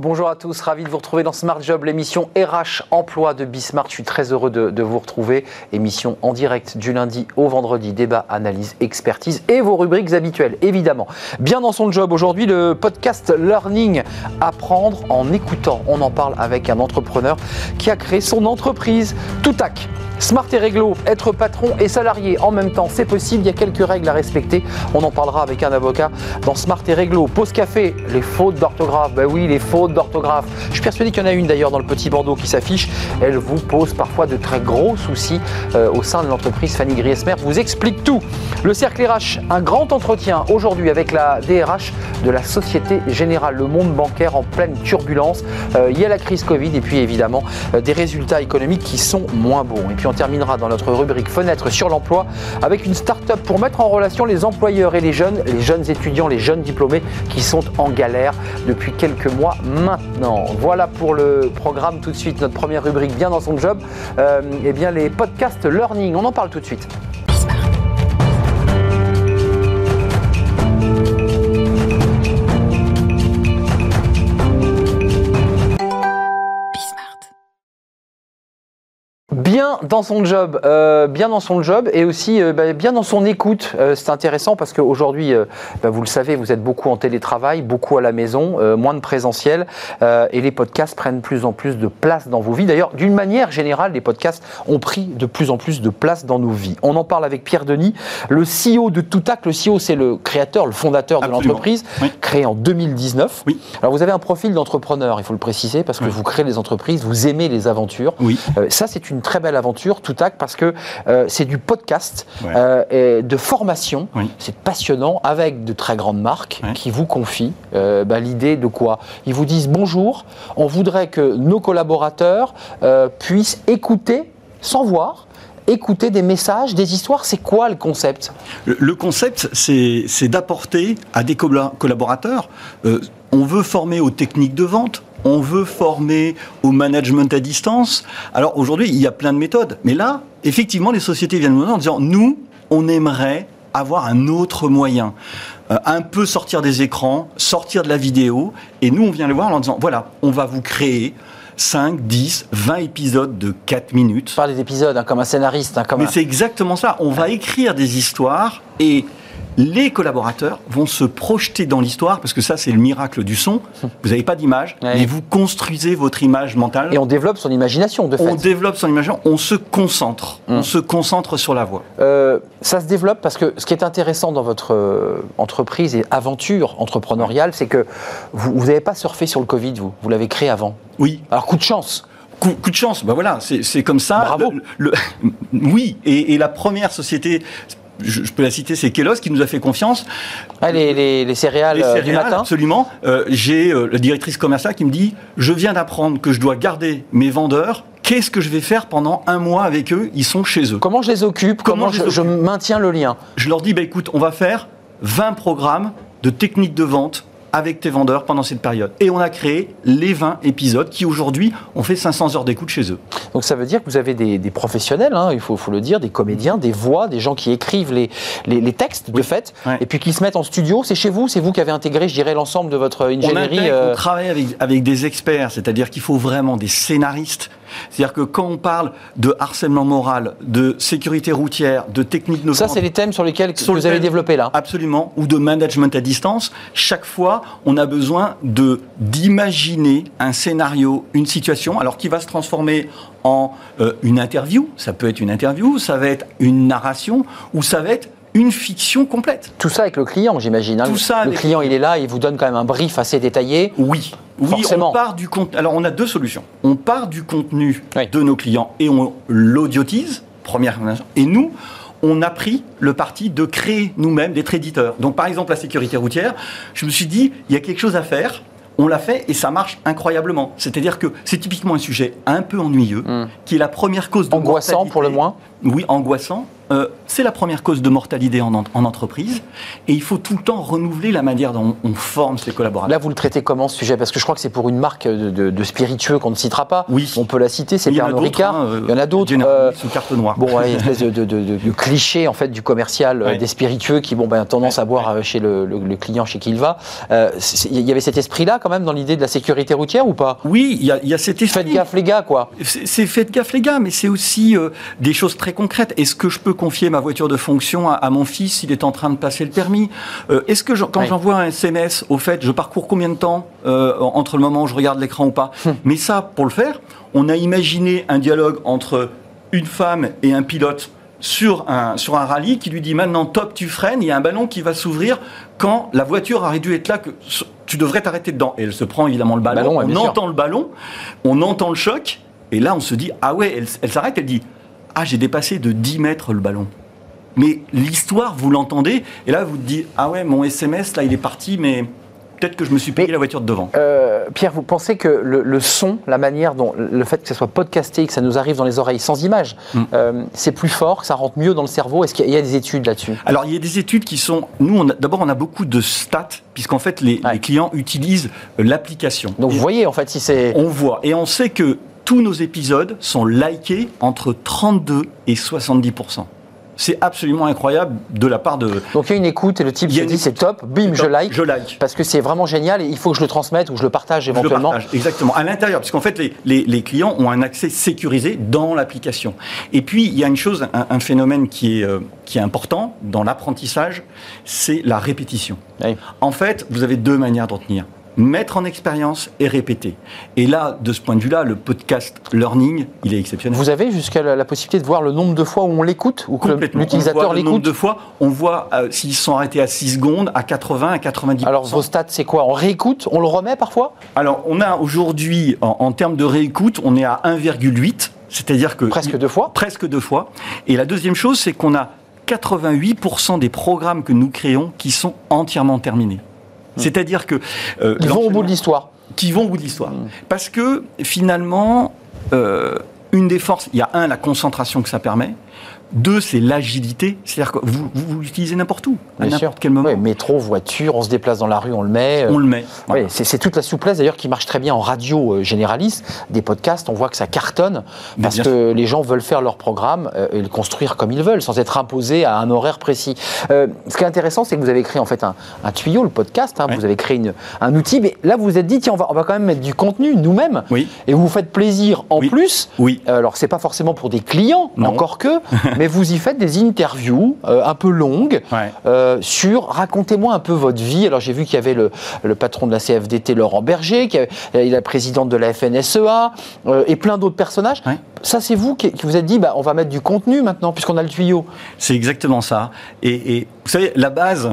Bonjour à tous, ravi de vous retrouver dans Smart Job, l'émission RH Emploi de Bismart. Je suis très heureux de, de, vous retrouver. Émission en direct du lundi au vendredi, débat, analyse, expertise et vos rubriques habituelles, évidemment. Bien dans son job aujourd'hui, le podcast Learning, apprendre en écoutant. On en parle avec un entrepreneur qui a créé son entreprise Toutac. Smart et réglo, être patron et salarié en même temps, c'est possible, il y a quelques règles à respecter. On en parlera avec un avocat dans Smart et réglo. Pause café, les fautes d'orthographe, ben oui, les fautes d'orthographe. Je suis persuadé qu'il y en a une d'ailleurs dans le petit Bordeaux qui s'affiche. Elle vous pose parfois de très gros soucis euh, au sein de l'entreprise. Fanny Griesmer vous explique tout. Le cercle RH, un grand entretien aujourd'hui avec la DRH de la Société Générale, le monde bancaire en pleine turbulence. Euh, il y a la crise Covid et puis évidemment euh, des résultats économiques qui sont moins bons. On terminera dans notre rubrique Fenêtre sur l'emploi avec une start-up pour mettre en relation les employeurs et les jeunes, les jeunes étudiants, les jeunes diplômés qui sont en galère depuis quelques mois maintenant. Voilà pour le programme tout de suite, notre première rubrique bien dans son job, euh, et bien les podcasts learning, on en parle tout de suite. Bien dans son job, euh, bien dans son job et aussi euh, bah, bien dans son écoute. Euh, c'est intéressant parce qu'aujourd'hui, bah, vous le savez, vous êtes beaucoup en télétravail, beaucoup à la maison, moins de présentiel et les podcasts prennent de plus en plus de place dans vos vies. D'ailleurs, d'une manière générale, les podcasts ont pris de plus en plus de place dans nos vies. On en parle avec Pierre Denis, le CEO de Toutac. Le CEO, c'est le créateur, le fondateur Absolument. de l'entreprise, Oui. créé en 2019. Oui. Alors, vous avez un profil d'entrepreneur, il faut le préciser, parce que Oui. vous créez des entreprises, vous aimez les aventures. Oui. Ça, c'est une très belle aventure, Toutac, parce que euh, c'est du podcast Ouais. euh, et de formation. Oui. C'est passionnant avec de très grandes marques Ouais. qui vous confient euh, bah, l'idée de quoi? Ils vous disent bonjour, on voudrait que nos collaborateurs puissent écouter sans voir. Écouter des messages, des histoires, c'est quoi le concept? Le, concept, c'est d'apporter à des colla- collaborateurs, euh, on veut former aux techniques de vente, on veut former au management à distance. Alors aujourd'hui, il y a plein de méthodes, mais là, effectivement, les sociétés viennent nous voir en disant, nous, on aimerait avoir un autre moyen, Euh, un peu sortir des écrans, sortir de la vidéo, et nous, on vient les voir en leur disant, voilà, on va vous créer 5, 10, 20 épisodes de 4 minutes. Je parle des épisodes hein, comme un scénariste, hein, comme Mais un- c'est exactement ça. On va écrire des histoires et les collaborateurs vont se projeter dans l'histoire parce que ça, c'est le miracle du son. Vous n'avez pas d'image, Ouais. mais vous construisez votre image mentale. et on développe son imagination de fait. on développe son image, on se concentre. Hum. On se concentre sur la voix. Euh, ça se développe parce que ce qui est intéressant dans votre euh, entreprise et aventure entrepreneuriale, c'est que vous n'avez pas surfé sur le Covid, vous. Vous l'avez créé avant. Oui, Alors, coup de chance. coup, coup de chance, ben voilà, c'est c'est comme ça. Bravo. Le- le- oui, et, et la première société, je, je peux la citer, c'est Kelos qui nous a fait confiance. Ah, les, les- les céréales, Les euh, du céréales, matin. Absolument. Euh, J'ai euh, la directrice commerciale qui me dit Je viens d'apprendre que je dois garder mes vendeurs. Qu'est-ce que je vais faire pendant un mois avec eux? Ils sont chez eux. Comment je les occupe? Comment je maintiens le lien? Je leur dis bah, écoute, on va faire 20 programmes de techniques de vente avec tes vendeurs pendant cette période. Et on a créé les 20 épisodes qui aujourd'hui ont fait 500 heures d'écoute chez eux. Donc ça veut dire que vous avez des, des professionnels, hein, il faut, faut le dire, des comédiens, des voix, des gens qui écrivent les, les, les textes de fait, Ouais. et puis qui se mettent en studio. C'est chez vous, c'est vous qui avez intégré, je dirais, l'ensemble de votre On, ingénierie. intègre, euh, on travaille avec, avec des experts, c'est-à-dire qu'il faut vraiment des scénaristes. C'est-à-dire que quand on parle de harcèlement moral, de sécurité routière, de techniques de Ça, c'est les thèmes sur lesquels Sur vous avez développé là. Absolument, ou de management à distance. Chaque fois, on a besoin de d'imaginer un scénario, une situation, alors qui va se transformer en euh, une interview. Ça peut être une interview, ça va être une narration, ou ça va être une fiction complète. Tout ça avec le client, j'imagine. hein. Tout ça le client, il est là, il vous donne quand même un brief assez détaillé. Oui, oui, Forcément. on part du contenu. Alors, on a deux solutions. On part du contenu Oui. de nos clients et on l'audiotise, première. Et nous, on a pris le parti de créer nous-mêmes des éditeurs. Donc, par exemple, la sécurité routière, je me suis dit, il y a quelque chose à faire. On l'a fait et ça marche incroyablement. C'est-à-dire que c'est typiquement un sujet un peu ennuyeux, Hmm. qui est la première cause de Angoissant pour le moins? Oui, angoissant, euh, c'est la première cause de mortalité en, en, entreprise, et il faut tout le temps renouveler la manière dont on forme ses collaborateurs. Là, vous le traitez comment ce sujet? Parce que je crois que c'est pour une marque de, de, spiritueux qu'on ne citera pas. Oui. On peut la citer, c'est Pernod Ricard. Hein, il y en a d'autres. Euh, sous carte noire. Bon, ouais, une espèce de, de, cliché en fait du commercial des spiritueux qui bon ben tendance à boire chez le, le, client chez qui il va. Il y avait cet esprit-là quand même dans l'idée de la sécurité routière ou pas? Oui, il y, a, y a cet esprit. Faites gaffe les gars, quoi. C'est faites gaffe les gars, mais c'est aussi des choses très concrètes. Est-ce que je peux confier ma voiture de fonction à, mon fils s'il est en train de passer le permis euh, Est-ce que quand j'envoie un SMS, au fait, je parcours combien de temps euh, entre le moment où je regarde l'écran ou pas hum. Mais ça, pour le faire, on a imaginé un dialogue entre une femme et un pilote sur un, sur un rallye qui lui dit maintenant top tu freines, il y a un ballon qui va s'ouvrir quand la voiture aurait dû être là, que tu devrais t'arrêter dedans. Et elle se prend évidemment le ballon, on entend le ballon, on entend le choc, et là on se dit ah ouais, elle, elle s'arrête, elle dit ah, j'ai dépassé de 10 mètres le ballon. Mais l'histoire, vous l'entendez, et là, vous dites Ah ouais, mon SMS, là, il est parti, mais peut-être que je me suis payé la voiture de devant. Euh, Pierre, vous pensez que le, son, la manière dont le fait que ça soit podcasté, que ça nous arrive dans les oreilles sans image, mm. euh, c'est plus fort, que ça rentre mieux dans le cerveau? Est-ce qu'il y, a des études là-dessus? Alors, il y a des études qui sont. Nous, d'abord, on a beaucoup de stats, puisqu'en fait, les, clients utilisent l'application. Donc, vous voyez, en fait, si c'est. On voit. Et on sait que tous nos épisodes sont likés entre 32 et 70% c'est absolument incroyable de la part de. Donc il y a une écoute et le type se dit c'est top, bim, je like. Je like. Parce que c'est vraiment génial et il faut que je le transmette ou je le partage éventuellement. Je le partage, exactement. À l'intérieur, parce qu'en fait, les, clients ont un accès sécurisé dans l'application. Et puis, il y a une chose, un, phénomène qui est, euh, qui est important dans l'apprentissage, c'est la répétition. En fait, vous avez deux manières d'en tenir mettre en expérience et répéter. Et là, de ce point de vue-là, le podcast learning, il est exceptionnel. Vous avez jusqu'à la, possibilité de voir le nombre de fois où on l'écoute ou que l'utilisateur l'écoute Le nombre de fois, on voit euh, s'ils sont arrêtés à 6 secondes, à 80, à 90 Alors vos stats, c'est quoi? On réécoute On le remet parfois? Alors on a aujourd'hui, en, termes de réécoute, on est à 1,8. C'est-à-dire que... Presque deux fois Presque deux fois. Et la deuxième chose, c'est qu'on a 88% des programmes que nous créons qui sont entièrement terminés. Hmm. C'est-à-dire que... Euh, Ils vont au bout de l'histoire. Qui vont au bout de l'histoire. Hmm. Parce que finalement, euh, une des forces, il y a un, la concentration que ça permet. Deux, c'est l'agilité. C'est-à-dire que vous, vous, l'utilisez n'importe où, à n'importe quel moment. métro, voiture, on se déplace dans la rue, on le met. On le met. Oui, c'est toute la souplesse d'ailleurs qui marche très bien en radio euh, généraliste. Des podcasts, on voit que ça cartonne parce que les gens veulent faire leur programme euh, et le construire comme ils veulent, sans être imposés à un horaire précis. Euh, ce qui est intéressant, c'est que vous avez créé en fait un, tuyau, le podcast. Hein. Vous avez créé un outil, mais là vous vous êtes dit tiens, on va, on va quand même mettre du contenu nous-mêmes. Oui. Et vous vous faites plaisir en plus. Oui. alors c'est pas forcément pour des clients, encore que, mais vous y faites des interviews euh, un peu longues euh, sur racontez-moi un peu votre vie. Alors j'ai vu qu'il y avait le, patron de la CFDT, Laurent Berger, qui avait, la présidente de la FNSEA euh, et plein d'autres personnages. Ça, c'est vous qui, vous êtes dit, bah, on va mettre du contenu maintenant, puisqu'on a le tuyau. C'est exactement ça. Et, vous savez, la base,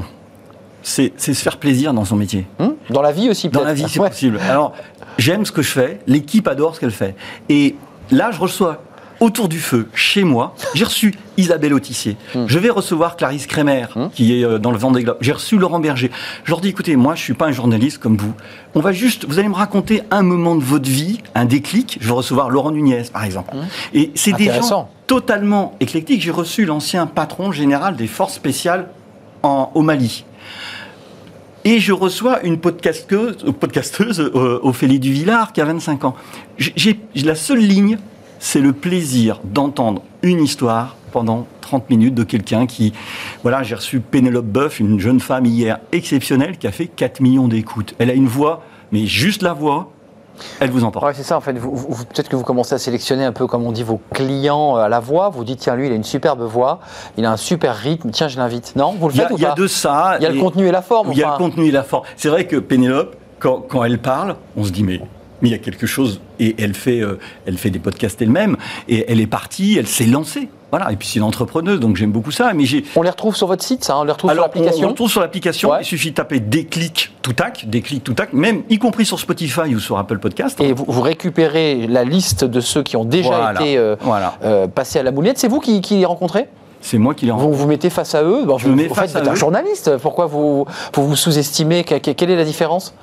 c'est se faire plaisir dans son métier. Hum dans la vie aussi, Dans la vie, c'est possible. Alors, j'aime ce que je fais, l'équipe adore ce qu'elle fait. Et là, je reçois autour du feu, chez moi. J'ai reçu Isabelle Autissier. Hmm. Je vais recevoir Clarisse Kremer, hmm. qui est euh, dans le Vendée Globe. J'ai reçu Laurent Berger. Je leur dis, écoutez, moi, je suis pas un journaliste comme vous. On va juste, vous allez me raconter un moment de votre vie, un déclic. Je vais recevoir Laurent Nunez, par exemple. Hmm. Et c'est des gens totalement éclectiques. J'ai reçu l'ancien patron général des forces spéciales en, au Mali. Et je reçois une podcasteuse, podcasteuse euh, Ophélie Duvillard, qui a 25 ans. J'ai la seule ligne c'est le plaisir d'entendre une histoire pendant 30 minutes de quelqu'un qui... Voilà, j'ai reçu Pénélope Boeuf, une jeune femme hier exceptionnelle qui a fait 4 millions d'écoutes. Elle a une voix, mais juste la voix, elle vous emporte. Ouais, c'est ça, en fait. Peut-être que vous commencez à sélectionner un peu, comme on dit, vos clients euh, à la voix. Vous dites, tiens, lui, il a une superbe voix, il a un super rythme, tiens, je l'invite. Non Vous le faites Il y a de ça. Il y a le contenu et la forme. Il y a le contenu et la forme. C'est vrai que Pénélope, quand, quand elle parle, on se dit, mais mais il y a quelque chose, et elle fait, euh, elle fait des podcasts elle-même, et elle est partie, elle s'est lancée. Voilà, et puis c'est une entrepreneuse, donc j'aime beaucoup ça. Mais j'ai... On les retrouve sur votre site, ça On les retrouve sur l'application On les retrouve sur l'application, il suffit de taper des clics tout tac, des clics tout tac, même y compris sur Spotify ou sur Apple Podcast. Et vous, récupérez la liste de ceux qui ont déjà été euh, euh, passés à la moulette. C'est vous qui, les rencontrez? C'est moi qui les rencontre. Vous vous mettez face à eux Je vous, mets face à êtes un journaliste. Pourquoi vous vous, vous sous-estimez Quelle est la différence?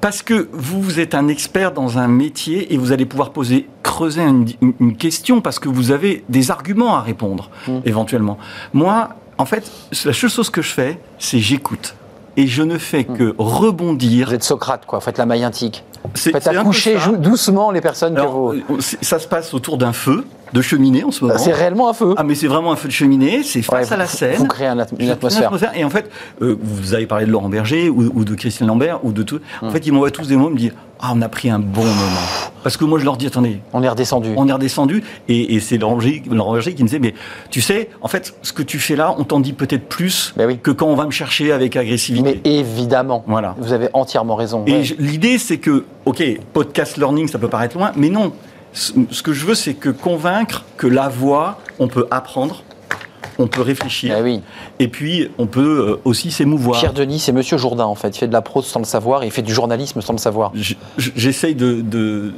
Parce que vous êtes un expert dans un métier et vous allez pouvoir poser, creuser une, une question parce que vous avez des arguments à répondre, mmh. éventuellement. Moi, en fait, la seule chose que je fais, c'est j'écoute. Et je ne fais mmh. que rebondir. Vous êtes Socrate, quoi. Faites la maillantique. Faites accoucher doucement les personnes que vous. Euh, ça se passe autour d'un feu de cheminée en ce moment. C'est réellement un feu. Ah, mais c'est vraiment un feu de cheminée, c'est face à la scène. Vous créez une atmosphère. Et en fait, euh, vous avez parlé de Laurent Berger ou, de Christian Lambert ou de tout. En hmm. fait, ils m'envoient tous des mots, me disent Ah, on a pris un bon moment. Parce que moi, je leur dis Attendez. On est redescendu. On est redescendu. Et, c'est Laurent Berger, qui me disait Mais tu sais, en fait, ce que tu fais là, on t'en dit peut-être plus ben que quand on va me chercher avec agressivité. Mais évidemment. Voilà. Vous avez entièrement raison. Et l'idée, c'est que, OK, podcast learning, ça peut paraître loin, mais non ce que je veux, c'est que convaincre que la voix, on peut apprendre, on peut réfléchir. Eh oui. Et puis, on peut euh, aussi s'émouvoir. Pierre Denis, c'est Monsieur Jourdain, en fait. Il fait de la prose sans le savoir et il fait du journalisme sans le savoir. J'essaye de, de,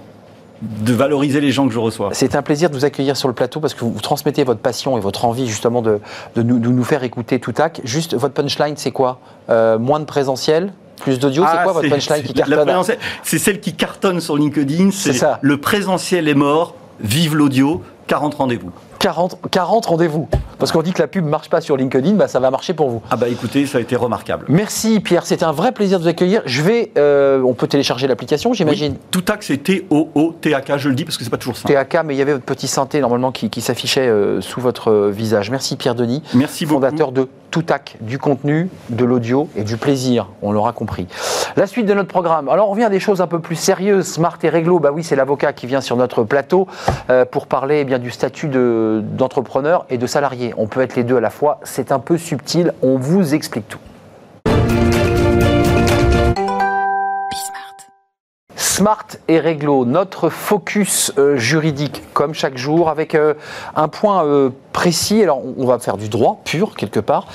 valoriser les gens que je reçois. C'est un plaisir de vous accueillir sur le plateau parce que vous transmettez votre passion et votre envie, justement, de, de nous, nous, faire écouter tout tac. Juste, votre punchline, c'est quoi? Euh, Moins de présentiel plus d'audio, c'est ah, quoi votre punchline qui cartonne C'est celle qui cartonne sur LinkedIn. C'est ça. Le présentiel est mort, vive l'audio, 40 rendez-vous. 40, 40 rendez-vous. Parce qu'on dit que la pub ne marche pas sur LinkedIn, bah ça va marcher pour vous. Ah bah écoutez, ça a été remarquable. Merci Pierre, c'était un vrai plaisir de vous accueillir. Je vais, euh, on peut télécharger l'application, j'imagine. tout Toutac, c'est T-O-O-T-A-K, je le dis parce que c'est pas toujours ça. T-A-K, mais il y avait votre petit synthé normalement qui, s'affichait euh, sous votre euh, visage. Merci Pierre Denis. Merci beaucoup. Fondateur de Toutac, du contenu, de l'audio et du plaisir, on l'aura compris. La suite de notre programme. Alors on vient à des choses un peu plus sérieuses, smart et réglo. Bah oui, c'est l'avocat qui vient sur notre plateau pour parler eh bien du statut d'entrepreneur et de salarié. On peut être les deux à la fois, c'est un peu subtil, on vous explique tout. Smart et Réglo, notre focus euh, juridique, comme chaque jour, avec euh, un point euh, précis. Alors, on va faire du droit pur, quelque part.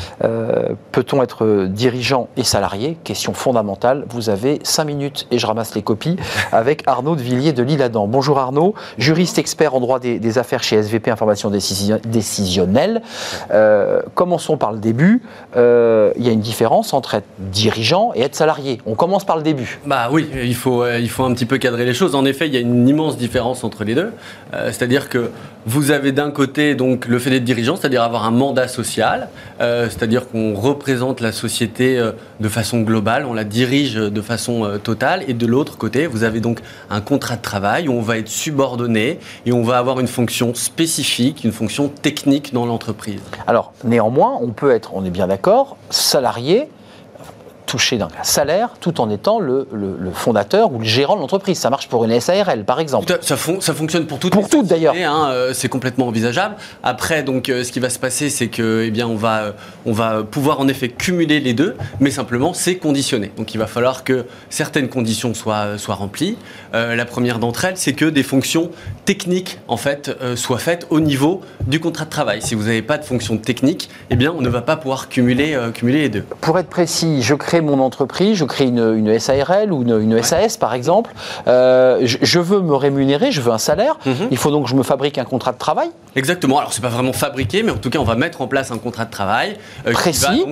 Peut-on être dirigeant et salarié? Question fondamentale. Vous avez cinq minutes et je ramasse les copies avec Arnaud de Villiers de Lille-Adam. Bonjour Arnaud, juriste expert en droit des, affaires chez SVP Information Décisionnelle. Commençons par le début. Il y a une différence entre être dirigeant et être salarié. On commence par le début. Bah oui, il faut, il faut un petit peu cadrer les choses. En effet, il y a une immense différence entre les deux. C'est-à-dire que vous avez d'un côté donc le fait d'être dirigeant, c'est-à-dire avoir un mandat social, euh, c'est-à-dire qu'on représente la société euh, de façon globale, on la dirige de façon euh, totale, et de l'autre côté, vous avez donc un contrat de travail où on va être subordonné et on va avoir une fonction spécifique, une fonction technique dans l'entreprise. Alors, néanmoins, on peut être, on est bien d'accord, salarié toucher d'un salaire tout en étant le, fondateur ou le gérant de l'entreprise. Ça marche pour une SARL, par exemple. Ça, ça fonctionne pour toutes. Pour toutes, d'ailleurs. Hein, euh, c'est complètement envisageable. Après, donc, euh, ce qui va se passer, c'est que, eh bien, on va, on va pouvoir en effet cumuler les deux, mais simplement, c'est conditionné. Donc, il va falloir que certaines conditions soient, soient remplies. Euh, la première d'entre elles, c'est que des fonctions techniques, en fait, soient faites au niveau du contrat de travail. Si vous n'avez pas de fonction technique, eh bien, on ne va pas pouvoir cumuler, cumuler les deux. Pour être précis, je crée mon entreprise, je crée une, SARL ou une, SAS par exemple, euh, je, veux me rémunérer, je veux un salaire, mhm. il faut donc que je me fabrique un contrat de travail Exactement, alors c'est pas vraiment fabriqué, mais en tout cas on va mettre en place un contrat de travail. Euh, Précis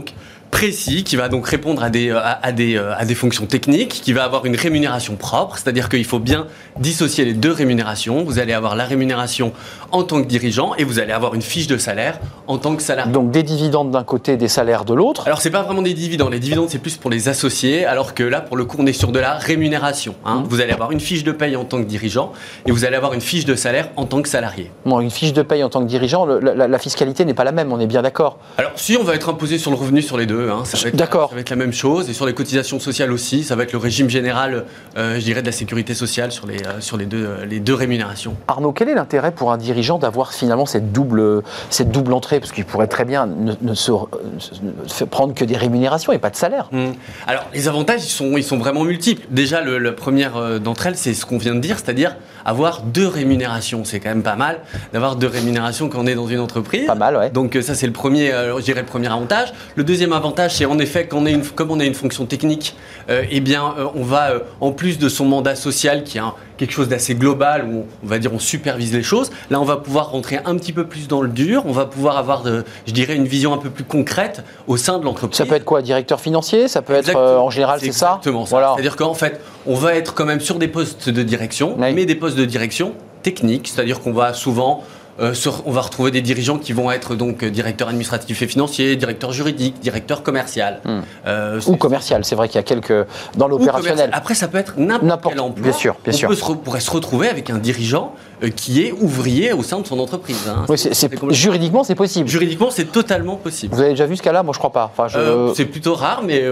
précis qui va donc répondre à des, à, des, à des fonctions techniques, qui va avoir une rémunération propre, c'est-à-dire qu'il faut bien dissocier les deux rémunérations. Vous allez avoir la rémunération en tant que dirigeant et vous allez avoir une fiche de salaire en tant que salarié. Donc des dividendes d'un côté, des salaires de l'autre Alors c'est pas vraiment des dividendes, les dividendes c'est plus pour les associés, alors que là pour le coup on est sur de la rémunération. Hein. Mmh. Vous allez avoir une fiche de paye en tant que dirigeant et vous allez avoir une fiche de salaire en tant que salarié. Bon, une fiche de paye en tant que dirigeant, la, la fiscalité n'est pas la même, on est bien d'accord Alors si on va être imposé sur le revenu sur les deux, Hein, ça, va être, D'accord. ça va être la même chose. Et sur les cotisations sociales aussi, ça va être le régime général, euh, je dirais, de la sécurité sociale sur les, euh, sur les, deux, euh, les deux rémunérations. Arnaud, quel est l'intérêt pour un dirigeant d'avoir finalement cette double, cette double entrée? Parce qu'il pourrait très bien ne, se, prendre que des rémunérations et pas de salaire. Mmh. Alors, les avantages, ils sont, ils sont vraiment multiples. Déjà, le, la première d'entre elles, c'est ce qu'on vient de dire, c'est-à-dire avoir deux rémunérations. C'est quand même pas mal d'avoir deux rémunérations quand on est dans une entreprise. Pas mal, ouais. Donc, ça, c'est le premier, je dirais, le premier avantage. Le deuxième avantage, avantage, c'est en effet qu'on une, comme on a une fonction technique, euh, eh bien, euh, on va, euh, en plus de son mandat social, qui est quelque chose d'assez global, où on va dire on supervise les choses, là, on va pouvoir rentrer un petit peu plus dans le dur, on va pouvoir avoir, de, je dirais, une vision un peu plus concrète au sein de l'entreprise. Ça peut être quoi Directeur financier? Ça peut être, en général, c'est ça? Exactement ça. Voilà. C'est-à-dire qu'en fait, on va être quand même sur des postes de direction, mais des postes de direction techniques, c'est-à-dire qu'on va souvent euh, on va retrouver des dirigeants qui vont être donc euh, directeur administratif et financier, directeur juridique, directeur commercial. Hmm. Euh, ou commercial, c'est vrai qu'il y a quelques dans l'opérationnel. Après, ça peut être n'importe quel emploi. Bien sûr, bien sûr. On pourrait se retrouver avec un dirigeant qui est ouvrier au sein de son entreprise. Hein. juridiquement, c'est possible. Juridiquement, c'est totalement possible. Vous avez déjà vu ce cas-là? Moi, je crois pas. Enfin, c'est plutôt rare, mais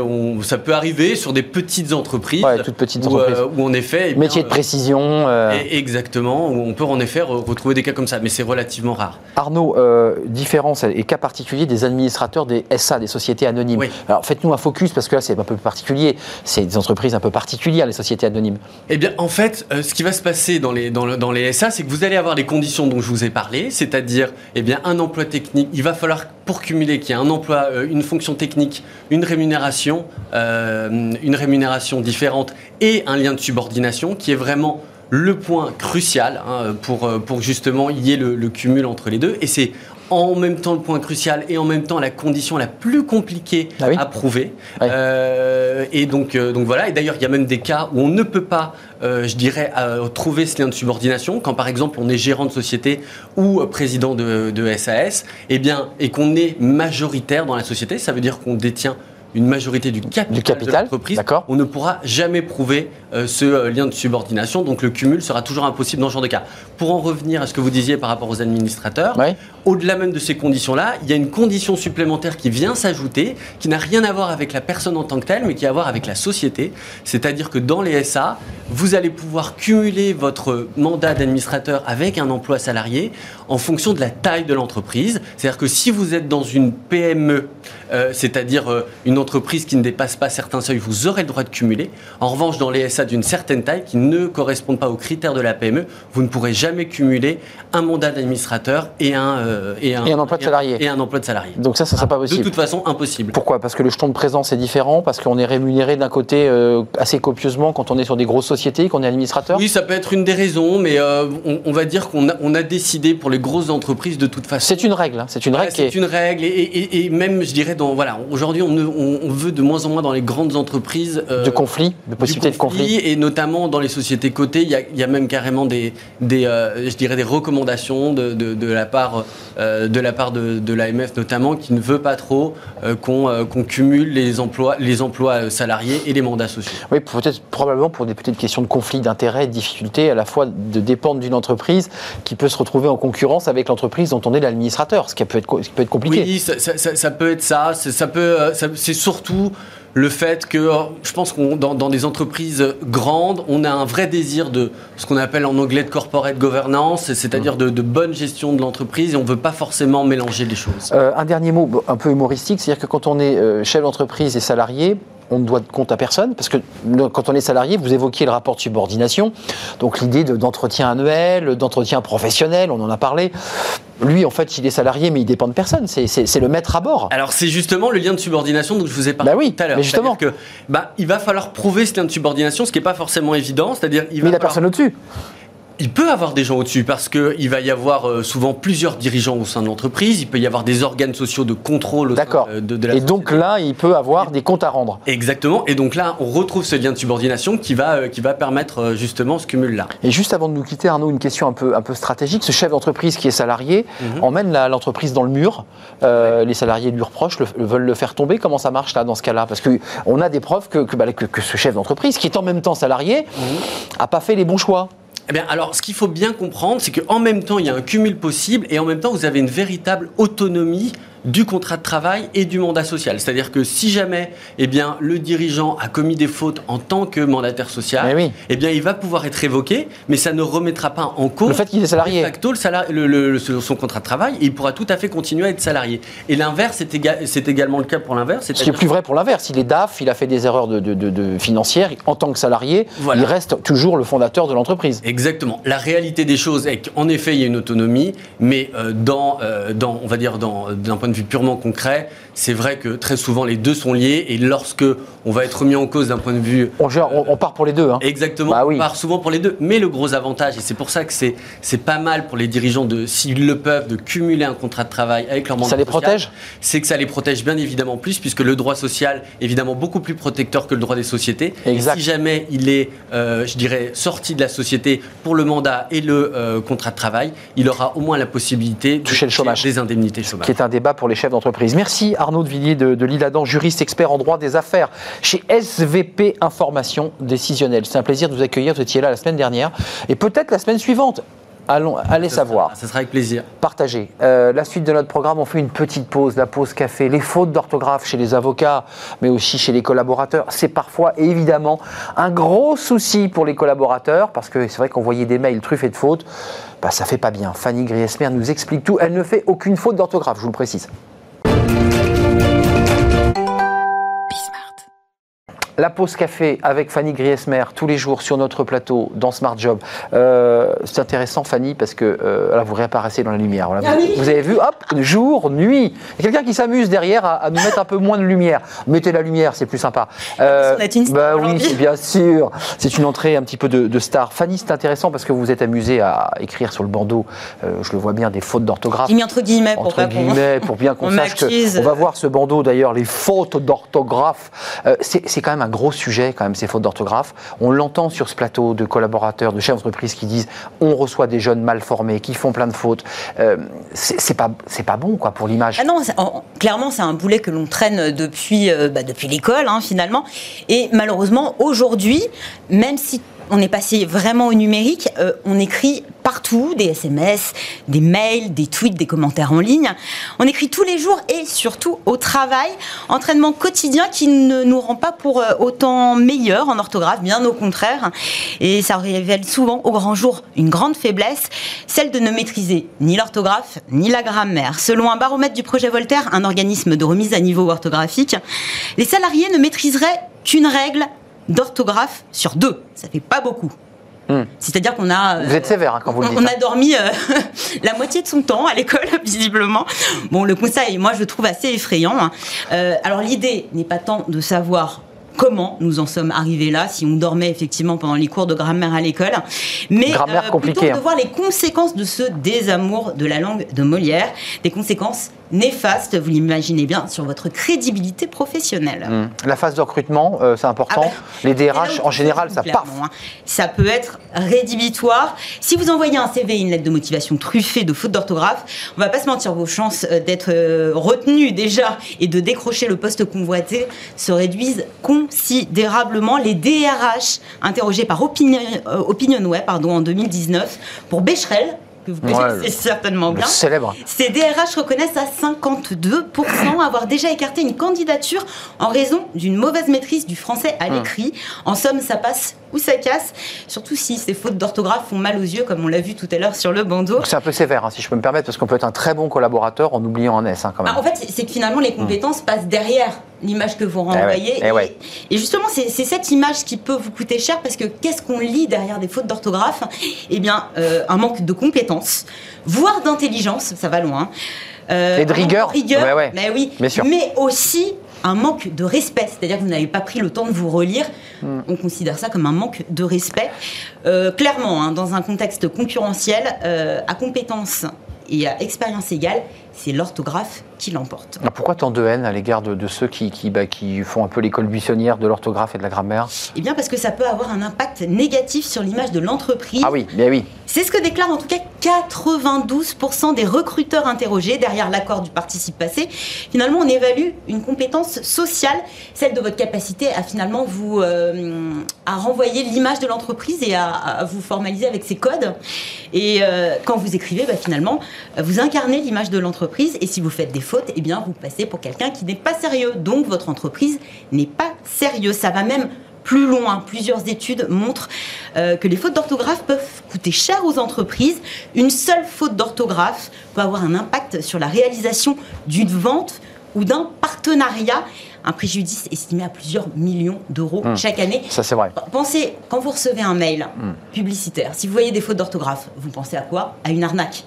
ça peut arriver sur des petites entreprises. toutes petites entreprises. Où, en effet. Eh Métier de précision. Exactement, où on peut en effet retrouver des cas comme ça. Mais c'est relativement rare. Arnaud, euh, différence et cas particulier des administrateurs des SA, des sociétés anonymes. Alors faites-nous un focus parce que là c'est un peu particulier, c'est des entreprises un peu particulières les sociétés anonymes. Eh bien en fait, euh, ce qui va se passer dans les, dans, dans les SA, vous allez avoir les conditions dont je vous ai parlé, c'est-à-dire eh bien un emploi technique. Il va falloir pour cumuler qu'il y ait un emploi, euh, une fonction technique, une rémunération, une rémunération différente et un lien de subordination qui est vraiment le point crucial hein, pour, euh, pour justement y ait le, cumul entre les deux. Et c'est en même temps le point crucial et en même temps la condition la plus compliquée ah à prouver. Euh, et donc, euh, donc voilà. Et d'ailleurs, il y a même des cas où on ne peut pas, je dirais, trouver ce lien de subordination. Quand par exemple on est gérant de société ou président de, de SAS, et eh bien, et qu'on est majoritaire dans la société, ça veut dire qu'on détient une majorité du capital, du capital de l'entreprise, on ne pourra jamais prouver euh, ce euh, lien de subordination. Donc le cumul sera toujours impossible dans ce genre de cas. Pour en revenir à ce que vous disiez par rapport aux administrateurs, au-delà même de ces conditions-là, il y a une condition supplémentaire qui vient s'ajouter, qui n'a rien à voir avec la personne en tant que telle, mais qui a à voir avec la société. C'est-à-dire que dans les SA, vous allez pouvoir cumuler votre mandat d'administrateur avec un emploi salarié en fonction de la taille de l'entreprise. C'est-à-dire que si vous êtes dans une PME, euh, c'est-à-dire une entreprise qui ne dépasse pas certains seuils, vous aurez le droit de cumuler. En revanche, dans les SA d'une certaine taille qui ne correspondent pas aux critères de la PME, vous ne pourrez jamais cumuler un mandat d'administrateur et un, euh, et un, emploi de salarié. Et un emploi de salarié. Donc ça, ça ne sera pas possible. De toute façon, impossible. Pourquoi? Parce que le jeton de présence est différent, parce qu'on est rémunéré d'un côté euh, assez copieusement quand on est sur des grosses sociétés, qu'on est administrateur? Oui, ça peut être une des raisons, mais euh, on, va dire qu'on a, on a décidé pour les grosses entreprises de toute façon. C'est une règle, hein. c'est une règle. c'est une règle, et, même, je dirais, dans, voilà, aujourd'hui, on, on, veut de moins en moins dans les grandes entreprises. de conflits, de possibilités de conflits. Et notamment dans les sociétés cotées, il y a, même carrément des, des je dirais, des recommandations de, de, la part, de la part de, l'AMF notamment, qui ne veut pas trop qu'on cumule les emplois, les emplois salariés et les mandats sociaux. Oui, peut-être probablement pour des petites questions de conflit d'intérêts, de difficultés à la fois de dépendre d'une entreprise qui peut se retrouver en concurrence avec l'entreprise dont on est l'administrateur, ce qui peut être, peut être compliqué. Oui, ça, ça, peut être ça. Ça peut, c'est surtout le fait que je pense qu'on dans, dans, des entreprises grandes, on a un vrai désir de ce qu'on appelle en anglais de corporate governance, c'est-à-dire de, bonne gestion de l'entreprise et on ne veut pas forcément mélanger les choses. Euh, un dernier mot un peu humoristique, c'est-à-dire que quand on est euh, chef d'entreprise et salarié, on ne doit de compte à personne, parce que quand on est salarié, vous évoquiez le rapport de subordination, donc l'idée d'entretien annuel, d'entretien professionnel, on en a parlé. Lui, en fait, il est salarié, mais il dépend de personne. C'est le maître à bord. Alors, c'est justement le lien de subordination dont je vous ai parlé bah oui, tout à l'heure. Mais justement, que, bah, il va falloir prouver ce lien de subordination, ce qui n'est pas forcément évident. C'est-à-dire, il va mais il personne au-dessus. Il peut avoir des gens au-dessus parce qu'il va y avoir euh, souvent plusieurs dirigeants au sein de l'entreprise, il peut y avoir des organes sociaux de contrôle au sein de, de, la Et donc là, il peut avoir des comptes à rendre. Exactement. Et donc là, on retrouve ce lien de subordination qui va, euh, qui va permettre euh, justement ce cumul-là. Et juste avant de nous quitter, Arnaud, une question un peu, un peu stratégique. Ce chef d'entreprise qui est salarié mhm. emmène l'entreprise dans le mur. Les salariés lui reprochent, veulent le faire tomber. Comment ça marche là dans ce cas-là? Parce qu'on a des preuves que, que, bah, que, ce chef d'entreprise, qui est en même temps salarié, n'a mhm. pas fait les bons choix. Eh bien, alors, ce qu'il faut bien comprendre, c'est qu'en même temps, il y a un cumul possible et en même temps, vous avez une véritable autonomie du contrat de travail et du mandat social. C'est-à-dire que si jamais eh bien, le dirigeant a commis des fautes en tant que mandataire social, eh bien, il va pouvoir être révoqué, mais ça ne remettra pas en cause le fait qu'il est salarié. Facto, le, son contrat de travail et il pourra tout à fait continuer à être salarié. Et l'inverse, c'est, également le cas pour l'inverse. Ce qui est plus vrai pour l'inverse. Il est DAF, il a fait des erreurs de, financières, en tant que salarié, il reste toujours le fondateur de l'entreprise. Exactement. La réalité des choses est qu'en effet, il y a une autonomie, mais euh, dans, euh, dans, on va dire, dans, d'un point de de vue purement concret, c'est vrai que très souvent les deux sont liés et lorsque on va être mis en cause d'un point de vue. On, on, part pour les deux. Hein. Exactement, bah on part souvent pour les deux. Mais le gros avantage, et c'est pour ça que c'est, c'est pas mal pour les dirigeants, de, s'ils le peuvent, de cumuler un contrat de travail avec leur mandat Ça les protège? C'est que ça les protège bien évidemment plus, puisque le droit social est évidemment beaucoup plus protecteur que le droit des sociétés. Exact. Et si jamais il est, euh, je dirais, sorti de la société pour le mandat et le euh, contrat de travail, il aura au moins la possibilité de toucher le chômage. des indemnités chômage. Qui est un débat pour les chefs d'entreprise. Merci Arnaud de Villiers de, de juriste expert en droit des affaires chez SVP Information Décisionnelle. C'est un plaisir de vous accueillir. Vous étiez là la semaine dernière et peut-être la semaine suivante. Allons, allez savoir. ça sera avec plaisir. Partagez. Euh, la suite de notre programme, on fait une petite pause, la pause café. Les fautes d'orthographe chez les avocats, mais aussi chez les collaborateurs, c'est parfois évidemment un gros souci pour les collaborateurs, parce que c'est vrai qu'on voyait des mails truffés de fautes, bah, ça fait pas bien. Fanny Griesmer nous explique tout. Elle ne fait aucune faute d'orthographe, je vous le précise. La pause café avec Fanny Griesmer tous les jours sur notre plateau dans Smart Job. Euh, c'est intéressant Fanny parce que euh, là vous réapparaissez dans la lumière. Ah vous, avez vu, hop, jour, nuit. Il y a quelqu'un qui s'amuse derrière à, nous mettre un peu moins de lumière. Mettez la lumière, c'est plus sympa. Euh, une bah oui, bien sûr. C'est une entrée un petit peu de, star. Fanny, c'est intéressant parce que vous vous êtes amusée à écrire sur le bandeau. Je le vois bien des fautes d'orthographe. J'ai mis entre guillemets pour entre guillemets pour bien qu'on sache que. On va voir ce bandeau d'ailleurs les fautes d'orthographe. c'est quand même un gros sujet, quand même, ces fautes d'orthographe. On l'entend sur ce plateau de collaborateurs, de chefs d'entreprise qui disent on reçoit des jeunes mal formés, qui font plein de fautes. Euh, c'est pas, pas bon, quoi, pour l'image. Ah non, clairement, c'est un boulet que l'on traîne depuis, euh, bah, depuis l'école, hein, finalement. Et malheureusement, aujourd'hui, même si on est passé vraiment au numérique, euh, on écrit partout, des SMS, des mails, des tweets, des commentaires en ligne. On écrit tous les jours et surtout au travail. Entraînement quotidien qui ne nous rend pas pour euh, autant meilleurs en orthographe, bien au contraire. Et ça révèle souvent au grand jour une grande faiblesse, celle de ne maîtriser ni l'orthographe ni la grammaire. Selon un baromètre du projet Voltaire, un organisme de remise à niveau orthographique, les salariés ne maîtriseraient qu'une règle d'orthographe sur deux. Ça fait pas beaucoup. Hmm. C'est-à-dire qu'on a. Vous êtes sévère hein, quand vous le dites. On a hein. dormi euh, la moitié de son temps à l'école, visiblement. Bon, le conseil, moi, je le trouve assez effrayant. Hein. Euh, alors, l'idée n'est pas tant de savoir comment nous en sommes arrivés là, si on dormait effectivement pendant les cours de grammaire à l'école, mais euh, plutôt de voir les conséquences de ce désamour de la langue de Molière, des conséquences néfaste, vous l'imaginez bien, sur votre crédibilité professionnelle. Hmm. La phase de recrutement, euh, c'est important. Ah bah, les DRH, en général, ça part. Hein. Ça peut être rédhibitoire. Si vous envoyez un CV, une lettre de motivation truffée de fautes d'orthographe, on va pas se mentir, vos chances euh, d'être euh, retenu déjà et de décrocher le poste convoité se réduisent considérablement. Les DRH interrogés par Opinion, Opinionway pardon, en 2019 pour Becherel, que vous connaissez certainement bien. Célèbre. Ces DRH reconnaissent à 52% avoir déjà écarté une candidature en raison d'une mauvaise maîtrise du français à hum. l'écrit. En somme, ça passe ou ça casse, surtout si ces fautes d'orthographe font mal aux yeux, comme on l'a vu tout à l'heure sur le bandeau. C'est un peu sévère, hein, si je peux me permettre, parce qu'on peut être un très bon collaborateur en oubliant un S hein, quand même. Ah, en fait, c'est que finalement, les compétences passent derrière l'image que vous eh renvoyez. Eh et, justement, c'est cette image qui peut vous coûter cher, parce que qu'est-ce qu'on lit derrière des fautes d'orthographe? Eh bien, euh, un manque de compétences, voire d'intelligence, ça va loin. Euh, et de rigueur. mais oui. Mais aussi un manque de respect, c'est-à-dire que vous n'avez pas pris le temps de vous relire. Hmm. On considère ça comme un manque de respect. Euh, clairement, hein, dans un contexte concurrentiel, euh, à compétence et à expérience égale, c'est l'orthographe qui l'emporte. Pourquoi tant de haine à l'égard de, ceux qui, qui, bah, qui, font un peu l'école buissonnière de l'orthographe et de la grammaire? Eh bien parce que ça peut avoir un impact négatif sur l'image de l'entreprise. Ah oui, bien oui. C'est ce que déclarent en tout cas 92% des recruteurs interrogés derrière l'accord du participe passé. Finalement, on évalue une compétence sociale, celle de votre capacité à finalement vous euh, à renvoyer l'image de l'entreprise et à, vous formaliser avec ses codes. Et euh, quand vous écrivez, bah, finalement, vous incarnez l'image de l'entreprise et si vous faites des fautes, eh bien, vous passez pour quelqu'un qui n'est pas sérieux. Donc, votre entreprise n'est pas sérieuse. Ça va même plus loin. Plusieurs études montrent euh, que les fautes d'orthographe peuvent coûter cher aux entreprises. Une seule faute d'orthographe peut avoir un impact sur la réalisation d'une vente ou d'un partenariat. Un préjudice estimé à plusieurs millions d'euros mmh. chaque année. Ça, c'est vrai. Pensez, quand vous recevez un mail mmh. publicitaire, si vous voyez des fautes d'orthographe, vous pensez à quoi? À une arnaque.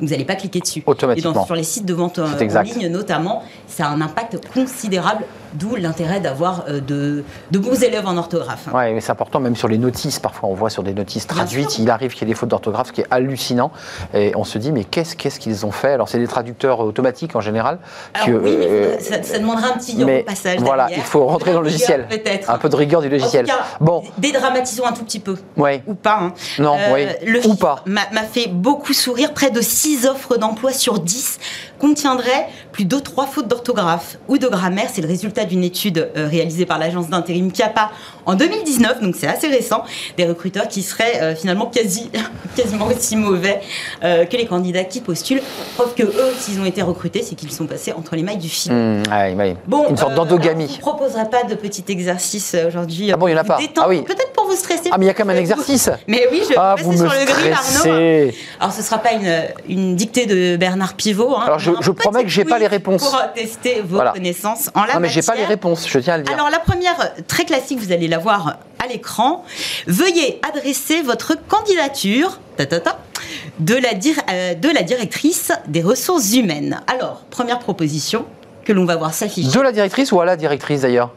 Vous n'allez pas cliquer dessus. Automatiquement. Et sur les sites de vente en ligne notamment, ça a un impact considérable D'où l'intérêt d'avoir euh, de, de, bons élèves en orthographe. Oui, mais c'est important, même sur les notices. Parfois, on voit sur des notices traduites, il arrive qu'il y ait des fautes d'orthographe, ce qui est hallucinant. Et on se dit, mais qu'est-ce qu'ils ont fait? Alors, c'est des traducteurs automatiques en général. oui, euh, ça, ça, demandera un petit mais passage. Voilà, il faut rentrer dans le logiciel. Peut-être. Un peu de rigueur du logiciel. En tout cas, bon. Dédramatisons un tout petit peu. Oui. Ou pas. Hein. Non, euh, oui. Le Ou pas. M'a fait beaucoup sourire. Près de 6 offres d'emploi sur 10 contiendraient plus de 3 fautes d'orthographe ou de grammaire. C'est le résultat d'une étude euh, réalisée par l'agence d'intérim CAPA en 2019, donc c'est assez récent, des recruteurs qui seraient euh, finalement quasi, quasiment aussi mauvais euh, que les candidats qui postulent. Preuve que eux, s'ils ont été recrutés, c'est qu'ils sont passés entre les mailles du film. Mmh, bon, Une sorte d'endogamie. Je ne proposerai pas de petit exercice aujourd'hui. Ah bon, il n'y en a pas Ah oui. Peut-être pour vous stresser. Ah, mais il y a quand même un exercice. Mais oui, je vais ah, passer sur le grill, Arnaud. Alors, ce ne sera pas une, une, dictée de Bernard Pivot. Hein, Alors, je, je promets que je n'ai pas les réponses. Pour tester vos connaissances en la Non, mais j'ai pas les réponses, je tiens à le dire. Alors, la première, très classique, vous allez la voir à l'écran. Veuillez adresser votre candidature de, la euh, de la directrice des ressources humaines. Alors, première proposition que l'on va voir s'afficher. De la directrice ou à la directrice d'ailleurs?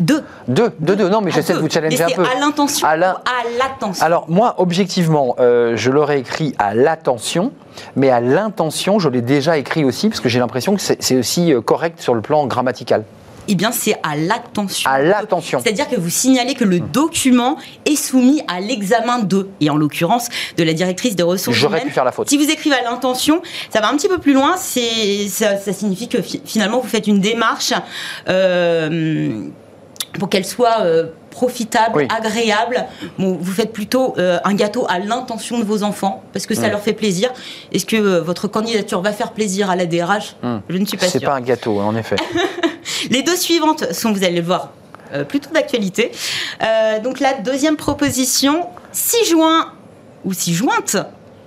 Deux. Deux, deux, deux. Non, mais j'essaie de vous challenger un peu. à l'intention à l'attention Alors, moi, objectivement, euh, je l'aurais écrit à l'attention, mais à l'intention, je l'ai déjà écrit aussi, parce que j'ai l'impression que c'est aussi euh, correct sur le plan grammatical eh bien, c'est à l'attention. À l'attention. C'est-à-dire que vous signalez que le document est soumis à l'examen de, et en l'occurrence, de la directrice des ressources humaines. J'aurais pu faire la faute. Si vous écrivez à l'intention, ça va un petit peu plus loin. Ça, ça signifie que finalement, vous faites une démarche. Euh, pour qu'elle soit euh, profitable, agréable. vous faites plutôt euh, un gâteau à l'intention de vos enfants parce que ça leur fait plaisir. Est-ce que euh, votre candidature va faire plaisir à la DRH hmm. Je ne suis pas sûre. C'est pas un gâteau, en effet. Les deux suivantes sont, vous allez le voir, plutôt d'actualité. donc la deuxième proposition, 6 juin ou 6 jointes.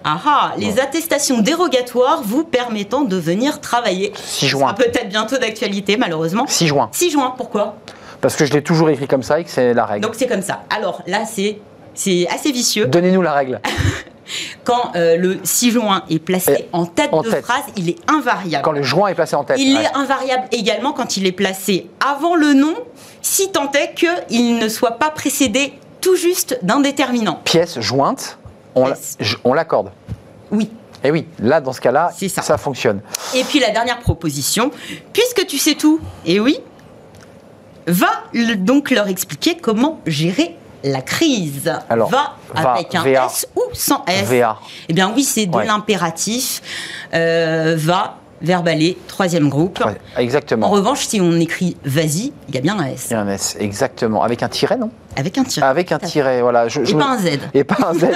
Ah, ah les attestations dérogatoires vous permettant de venir travailler. 6 juin. Peut-être bientôt d'actualité, malheureusement. 6 juin. 6 juin, pourquoi? Parce que je l'ai toujours écrit comme ça et que c'est la règle. Donc c'est comme ça. Alors là, c'est assez vicieux. Donnez-nous la règle. Quand euh, le 6 juin est placé en tête de phrase, il est invariable. Quand le joint est placé en tête. Il est invariable également quand il est placé avant le nom, si tant est qu'il ne soit pas précédé tout juste d'un déterminant. Pièce jointe, on l'accorde. Oui. Et oui, là, dans ce cas-là, ça. ça fonctionne. Et puis la dernière proposition, puisque tu sais tout, et oui, va donc leur expliquer comment gérer la crise. Alors, va, avec un S ou sans S. VA. Eh bien oui, c'est de l'impératif. Euh, va verbalé, troisième groupe. exactement. En revanche, si on écrit vas-y, il y a bien un S. Il y a un S, exactement. Avec un tiret, non? Avec un tiret. Avec un tiret, voilà. Je, et pas un Z. Et pas un Z.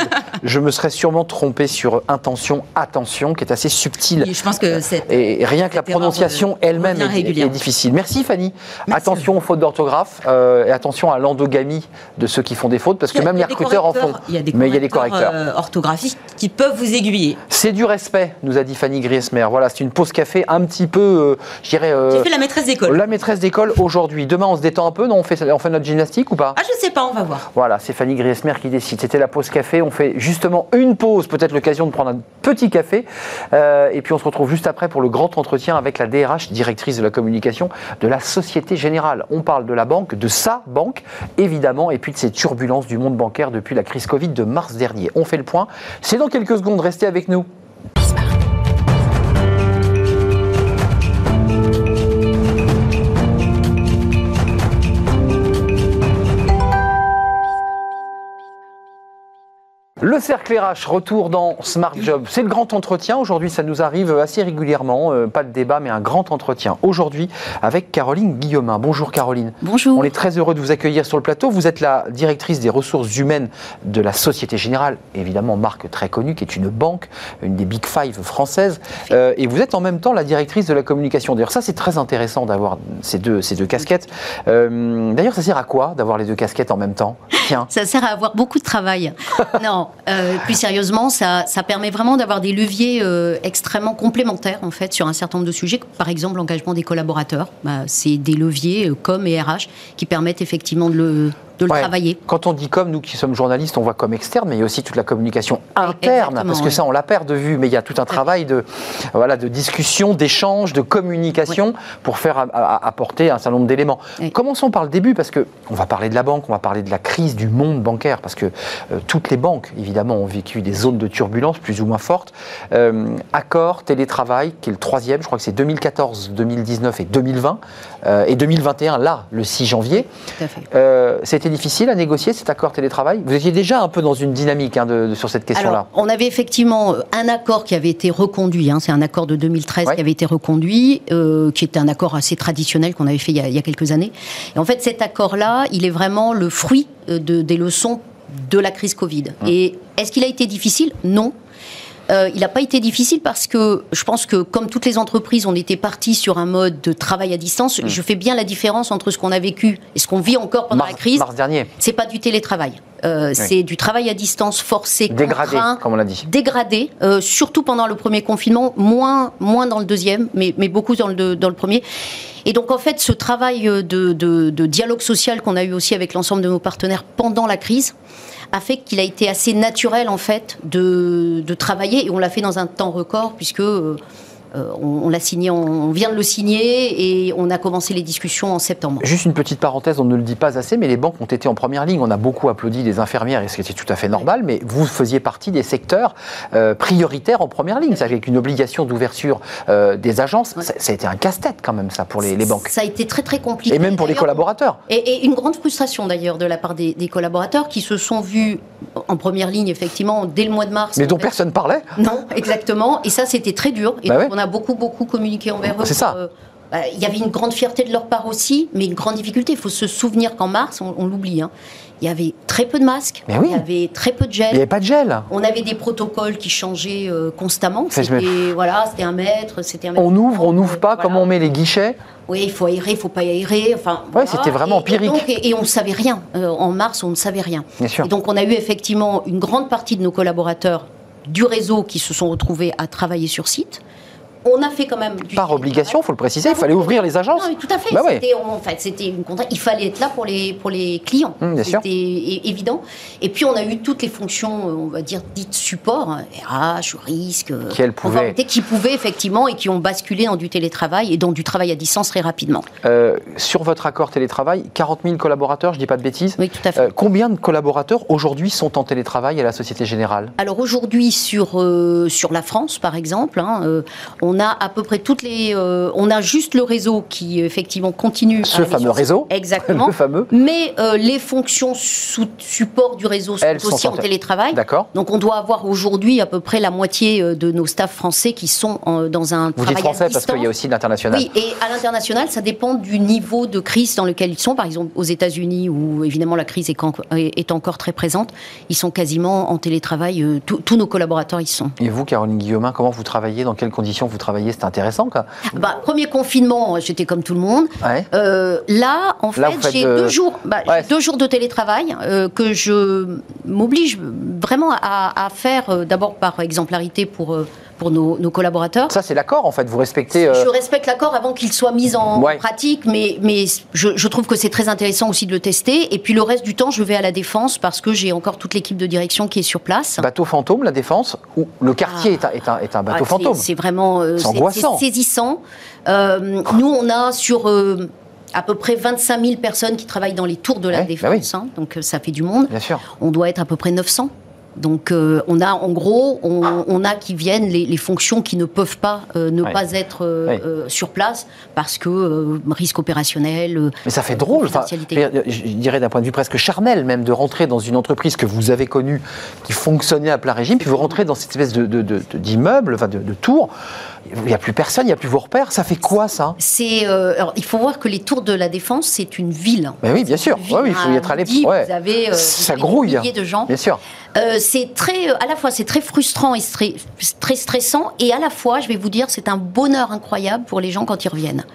je me serais sûrement trompé sur intention, attention, qui est assez subtil. je pense que Et rien que la prononciation elle-même est, difficile. Merci Fanny. Attention aux fautes d'orthographe euh, et attention à l'endogamie de ceux qui font des fautes, parce que même les recruteurs en font. Il y a des Mais il y a des correcteurs euh, orthographiques qui peuvent vous aiguiller. C'est du respect, nous a dit Fanny Griesmer. Voilà, c'est une pause café un petit peu, euh, je dirais. J'ai fait la maîtresse d'école. La maîtresse d'école aujourd'hui. Demain, on se détend un peu, non on fait, on fait notre gymnastique ou pas? Ah, je sais Voilà, c'est Fanny Griesmer qui décide. C'était la pause café. On fait justement une pause, peut-être l'occasion de prendre un petit café. Euh, et puis on se retrouve juste après pour le grand entretien avec la DRH, directrice de la communication de la Société Générale. On parle de la banque, de sa banque, évidemment, et puis de ces turbulences du monde bancaire depuis la crise Covid de mars dernier. On fait le point. C'est dans quelques secondes. Restez avec nous. Le cercle RH, retour dans Smart Job. C'est le grand entretien. Aujourd'hui, ça nous arrive assez régulièrement. Euh, pas de débat, mais un grand entretien. Aujourd'hui, avec Caroline Guillaumin. Bonjour Caroline. Bonjour. On est très heureux de vous accueillir sur le plateau. Vous êtes la directrice des ressources humaines de la Société Générale, évidemment marque très connue, qui est une banque, une des Big Five françaises. Euh, et vous êtes en même temps la directrice de la communication. D'ailleurs, ça, c'est très intéressant d'avoir ces deux, ces deux casquettes. Euh, d'ailleurs, ça sert à quoi d'avoir les deux casquettes en même temps? Tiens. Ça sert à avoir beaucoup de travail. non, euh, plus sérieusement, ça, permet vraiment d'avoir des leviers euh, extrêmement complémentaires en fait sur un certain nombre de sujets. Par exemple, l'engagement des collaborateurs, bah, c'est des leviers euh, comme et RH qui permettent effectivement de le de le Ouais. travailler. Quand on dit comme, nous qui sommes journalistes, on voit comme externe, mais il y a aussi toute la communication interne, Exactement, parce que ça, on la perd de vue, mais il y a tout un travail de, voilà, de discussion, d'échange, de communication pour faire apporter un certain nombre d'éléments. Oui. Commençons par le début, parce que on va parler de la banque, on va parler de la crise du monde bancaire, parce que euh, toutes les banques, évidemment, ont vécu des zones de turbulence plus ou moins fortes. Euh, Accor, télétravail, qui est le troisième, je crois que c'est 2014, 2019 et 2020, euh, et 2021, là, le 6 janvier. Tout difficile à négocier cet accord télétravail? Vous étiez déjà un peu dans une dynamique hein, de- de- sur cette question-là. On avait effectivement euh, un accord qui avait été reconduit, hein, c'est un accord de 2013 Ouais. qui avait été reconduit, euh, qui était un accord assez traditionnel qu'on avait fait il y, a, il y a quelques années. Et en fait, cet accord-là, il est vraiment le fruit euh, de, des leçons de la crise Covid. Hum. Et est-ce qu'il a été difficile? Non. Euh, il n'a pas été difficile parce que je pense que comme toutes les entreprises, on était parti sur un mode de travail à distance. Je fais bien la différence entre ce qu'on a vécu et ce qu'on vit encore pendant mars, la crise. mars dernier, C'est pas du télétravail. Euh, C'est du travail à distance forcé, dégradé, contraint, comme on l'a dit. dégradé, euh, surtout pendant le premier confinement, moins, moins dans le deuxième, mais, mais beaucoup dans le, dans le premier. Et donc, en fait, ce travail de, de- de dialogue social qu'on a eu aussi avec l'ensemble de nos partenaires pendant la crise a fait qu'il a été assez naturel, en fait, de, de travailler. Et on l'a fait dans un temps record, puisque euh, on, on l'a signé, on vient de le signer et on a commencé les discussions en septembre. Juste une petite parenthèse, on ne le dit pas assez, mais les banques ont été en première ligne. On a beaucoup applaudi les infirmières, et ce qui était tout à fait normal, mais vous faisiez partie des secteurs euh, prioritaires en première ligne, avec une obligation d'ouverture euh, des agences. Ça, ça a été un casse-tête quand même, ça, pour les, les banques. Ça a été très très compliqué. Et même pour les collaborateurs. Et, et une grande frustration d'ailleurs de la part des, des collaborateurs qui se sont vus en première ligne effectivement dès le mois de mars. Mais dont fait. personne parlait. Non, exactement. Et ça, c'était très dur. Et Bah donc, ouais. On a beaucoup, beaucoup communiqué envers eux. C'est ça. Euh, bah, Il y avait une grande fierté de leur part aussi, mais une grande difficulté. Il faut se souvenir qu'en mars, on, on l'oublie, hein, il y avait très peu de masques, oui. il y avait très peu de Il n'y gel. avait pas de gel. On avait des protocoles qui changeaient euh, constamment. Je me- C'était voilà, c'était un mètre, c'était un mètre. On ouvre, on n'ouvre pas, Voilà. comment on met les guichets Oui, il faut aérer, il faut pas aérer. Enfin, Ouais, c'était vraiment empirique. Et, donc, et- et on ne savait rien. Euh, en mars, on ne savait rien. Bien sûr. Et donc, on a eu effectivement une grande partie de nos collaborateurs du réseau qui se sont retrouvés à travailler sur site. On a fait quand même du Par obligation, il faut le préciser, il fallait ouvrir les agences. non, tout à fait. Bah ouais. C'était en fait, c'était une contrainte. Il fallait être là pour les pour les clients. Bien sûr. C'était évident. Et puis on a eu toutes les fonctions, euh, on va dire dites support, hein, RH, risque, euh, Qui, pouvaient. qui pouvaient effectivement et qui ont basculé dans du télétravail et dans du travail à distance très rapidement. Euh, sur votre accord télétravail, 40 000 collaborateurs, je dis pas de bêtises. Oui, tout à fait. Euh, combien de collaborateurs aujourd'hui sont en télétravail à la Société Générale? Alors aujourd'hui sur euh, sur la France par exemple, hein, euh, on a à peu près toutes les, euh, on a juste le réseau qui effectivement continue. Ce fameux réseau, Exactement. le fameux. Mais euh, les fonctions sous support du réseau sont Elles aussi en en té- télétravail. D'accord. Donc on doit avoir aujourd'hui à peu près la moitié euh, de nos staffs français qui sont en- dans un Vous travail dites français à parce qu'il y a aussi l'international. Oui, et à l'international, ça dépend du niveau de crise dans lequel ils sont. Par exemple, aux États-Unis, où évidemment la crise est, encore très présente, ils sont quasiment en télétravail. tous- tous nos collaborateurs y sont. Et vous, Caroline Guillaumin, comment vous travaillez? Dans quelles conditions vous travaillez C'est intéressant, quoi. Bah, premier confinement, j'étais comme tout le monde. Ouais. Euh, là, en Là, vous fait, j'ai de- deux jours, bah, Ouais. deux jours de télétravail euh, que je m'oblige vraiment à, à faire euh, d'abord par exemplarité pour pour nos, nos collaborateurs. Ça, c'est l'accord, en fait. Vous respectez. euh, Je respecte l'accord avant qu'il soit mis en Ouais. pratique, mais, mais je, je trouve que c'est très intéressant aussi de le tester. Et puis le reste du temps, je vais à la défense parce que j'ai encore toute l'équipe de direction qui est sur place. Bateau fantôme, la défense, ou le quartier est, un, est, un, est un bateau Ah, fantôme. C'est vraiment euh, angoissant. saisissant. Euh, nous, on a sur euh, à peu près 25 000 personnes qui travaillent dans les tours de la Ouais, bah défense, hein, donc euh, ça fait du monde. Bien sûr. On doit être à peu près 900. Donc euh, on a en gros on, on a qui viennent les, les fonctions qui ne peuvent pas euh, ne Ouais. pas être euh, Ouais. sur place parce que risque opérationnel. Mais ça fait drôle, enfin, je dirais d'un point de vue presque charnel même, de rentrer dans une entreprise que vous avez connue, qui fonctionnait à plein régime, puis vous rentrez dans cette espèce de, de- de- de- d'immeuble, enfin de, de tour, il n'y a plus personne, il n'y a plus vos repères, ça fait quoi ça? C'est euh, alors il faut voir que les tours de la défense c'est une ville. Ben oui, bien sûr, Ouais, oui, il faut y être allé. ouais. Vous avez, euh, vous ça avez grouille, des milliers de gens. bien sûr. Euh, c'est très, à la fois c'est très frustrant et stre- très stressant, et à la fois, je vais vous dire, c'est un bonheur incroyable pour les gens quand ils reviennent.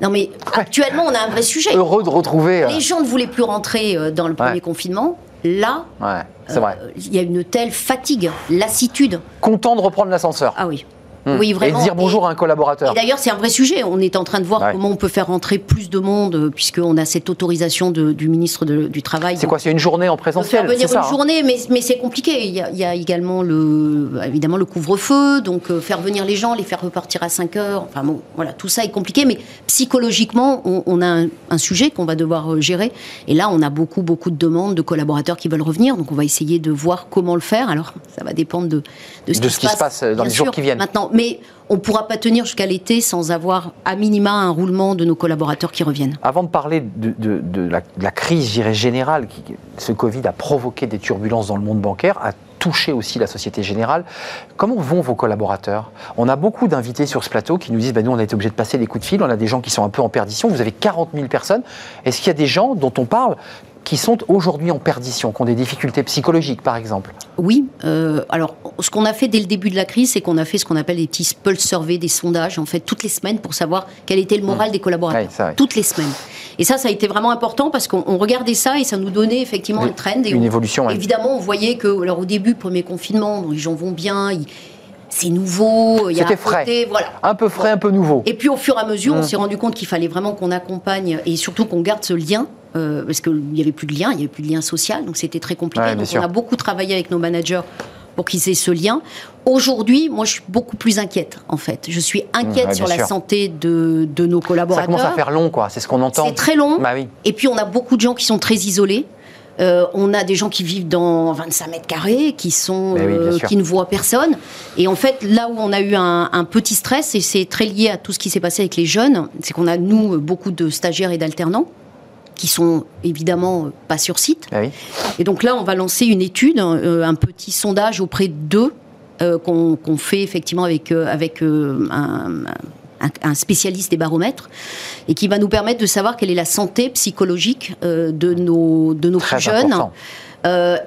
Non mais actuellement, on a un vrai sujet. Heureux de retrouver. Les gens ne voulaient plus rentrer dans le premier Ouais. confinement. Là, Ouais, c'est vrai. euh, il y a une telle fatigue, lassitude. Content de reprendre l'ascenseur. Ah oui. Hmm. Oui, vraiment. Et dire bonjour à un collaborateur. Et d'ailleurs, c'est un vrai sujet. On est en train de voir Ouais. comment on peut faire rentrer plus de monde, euh, puisqu'on a cette autorisation de- du ministre de- du Travail. C'est quoi C'est une journée en présentiel C'est ça une hein journée, mais, mais c'est compliqué. Il y, a, il y a également le, évidemment le couvre-feu, donc euh, faire venir les gens, les faire repartir à 5 heures. Enfin bon, voilà, tout ça est compliqué, mais psychologiquement, on, on a un, un sujet qu'on va devoir euh, gérer. Et là, on a beaucoup, beaucoup de demandes de collaborateurs qui veulent revenir, donc on va essayer de voir comment le faire. Alors, ça va dépendre de, de ce, De ce qui se passe dans les jours sûr, qui viennent. Maintenant, mais on ne pourra pas tenir jusqu'à l'été sans avoir à minima un roulement de nos collaborateurs qui reviennent. Avant de parler de, de- de la, de la crise, générale, qui, ce Covid a provoqué des turbulences dans le monde bancaire, a touché aussi la Société Générale. Comment vont vos collaborateurs? On a beaucoup d'invités sur ce plateau qui nous disent bah, nous, on a été obligé de passer des coups de fil, on a des gens qui sont un peu en perdition. Vous avez 40 000 personnes. Est-ce qu'il y a des gens dont on parle qui sont aujourd'hui en perdition, qui ont des difficultés psychologiques, par exemple? Oui. euh, alors, ce qu'on a fait dès le début de la crise, c'est qu'on a fait ce qu'on appelle des petits pulse surveys, des sondages, en fait, toutes les semaines pour savoir quel était le moral des collaborateurs. Ça. Toutes les semaines. Et ça, ça a été vraiment important parce qu'on on regardait ça et ça nous donnait effectivement Oui, un trend. Et une on- évolution. Évidemment, on voyait que, alors au début, premier confinement, les gens vont bien, ils- c'est nouveau, il y a C'était un frais. côté- voilà. Un peu frais, un peu nouveau. Et puis au fur et à mesure, on Mm. s'est rendu compte qu'il fallait vraiment qu'on accompagne et surtout qu'on garde ce lien. euh, parce qu'il n'y avait plus de lien, il n'y avait plus de lien social, donc c'était très compliqué. Ouais, donc sûr. on a beaucoup travaillé avec nos managers pour qu'ils aient ce lien. Aujourd'hui, moi je suis beaucoup plus inquiète en fait. Je suis inquiète ouais, sur la sûr. santé de, de nos Ça collaborateurs. commence à faire long, quoi. C'est ce qu'on entend. C'est très long. Bah oui. Et puis on a beaucoup de gens qui sont très isolés. Euh, on a des gens qui vivent dans 25 mètres carrés, qui sont, oui, bien euh, qui ne voient personne. Et en fait, là où on a eu un, un petit stress, et c'est très lié à tout ce qui s'est passé avec les jeunes, c'est qu'on a nous beaucoup de stagiaires et d'alternants qui sont évidemment euh, pas sur site. Oui. Et donc là, on va lancer une étude, euh, un petit sondage auprès d'eux euh, qu'on fait effectivement avec, euh, avec euh, un, un- un spécialiste des baromètres et qui va nous permettre de savoir quelle est la santé psychologique de nos, de nos Très plus jeunes. important.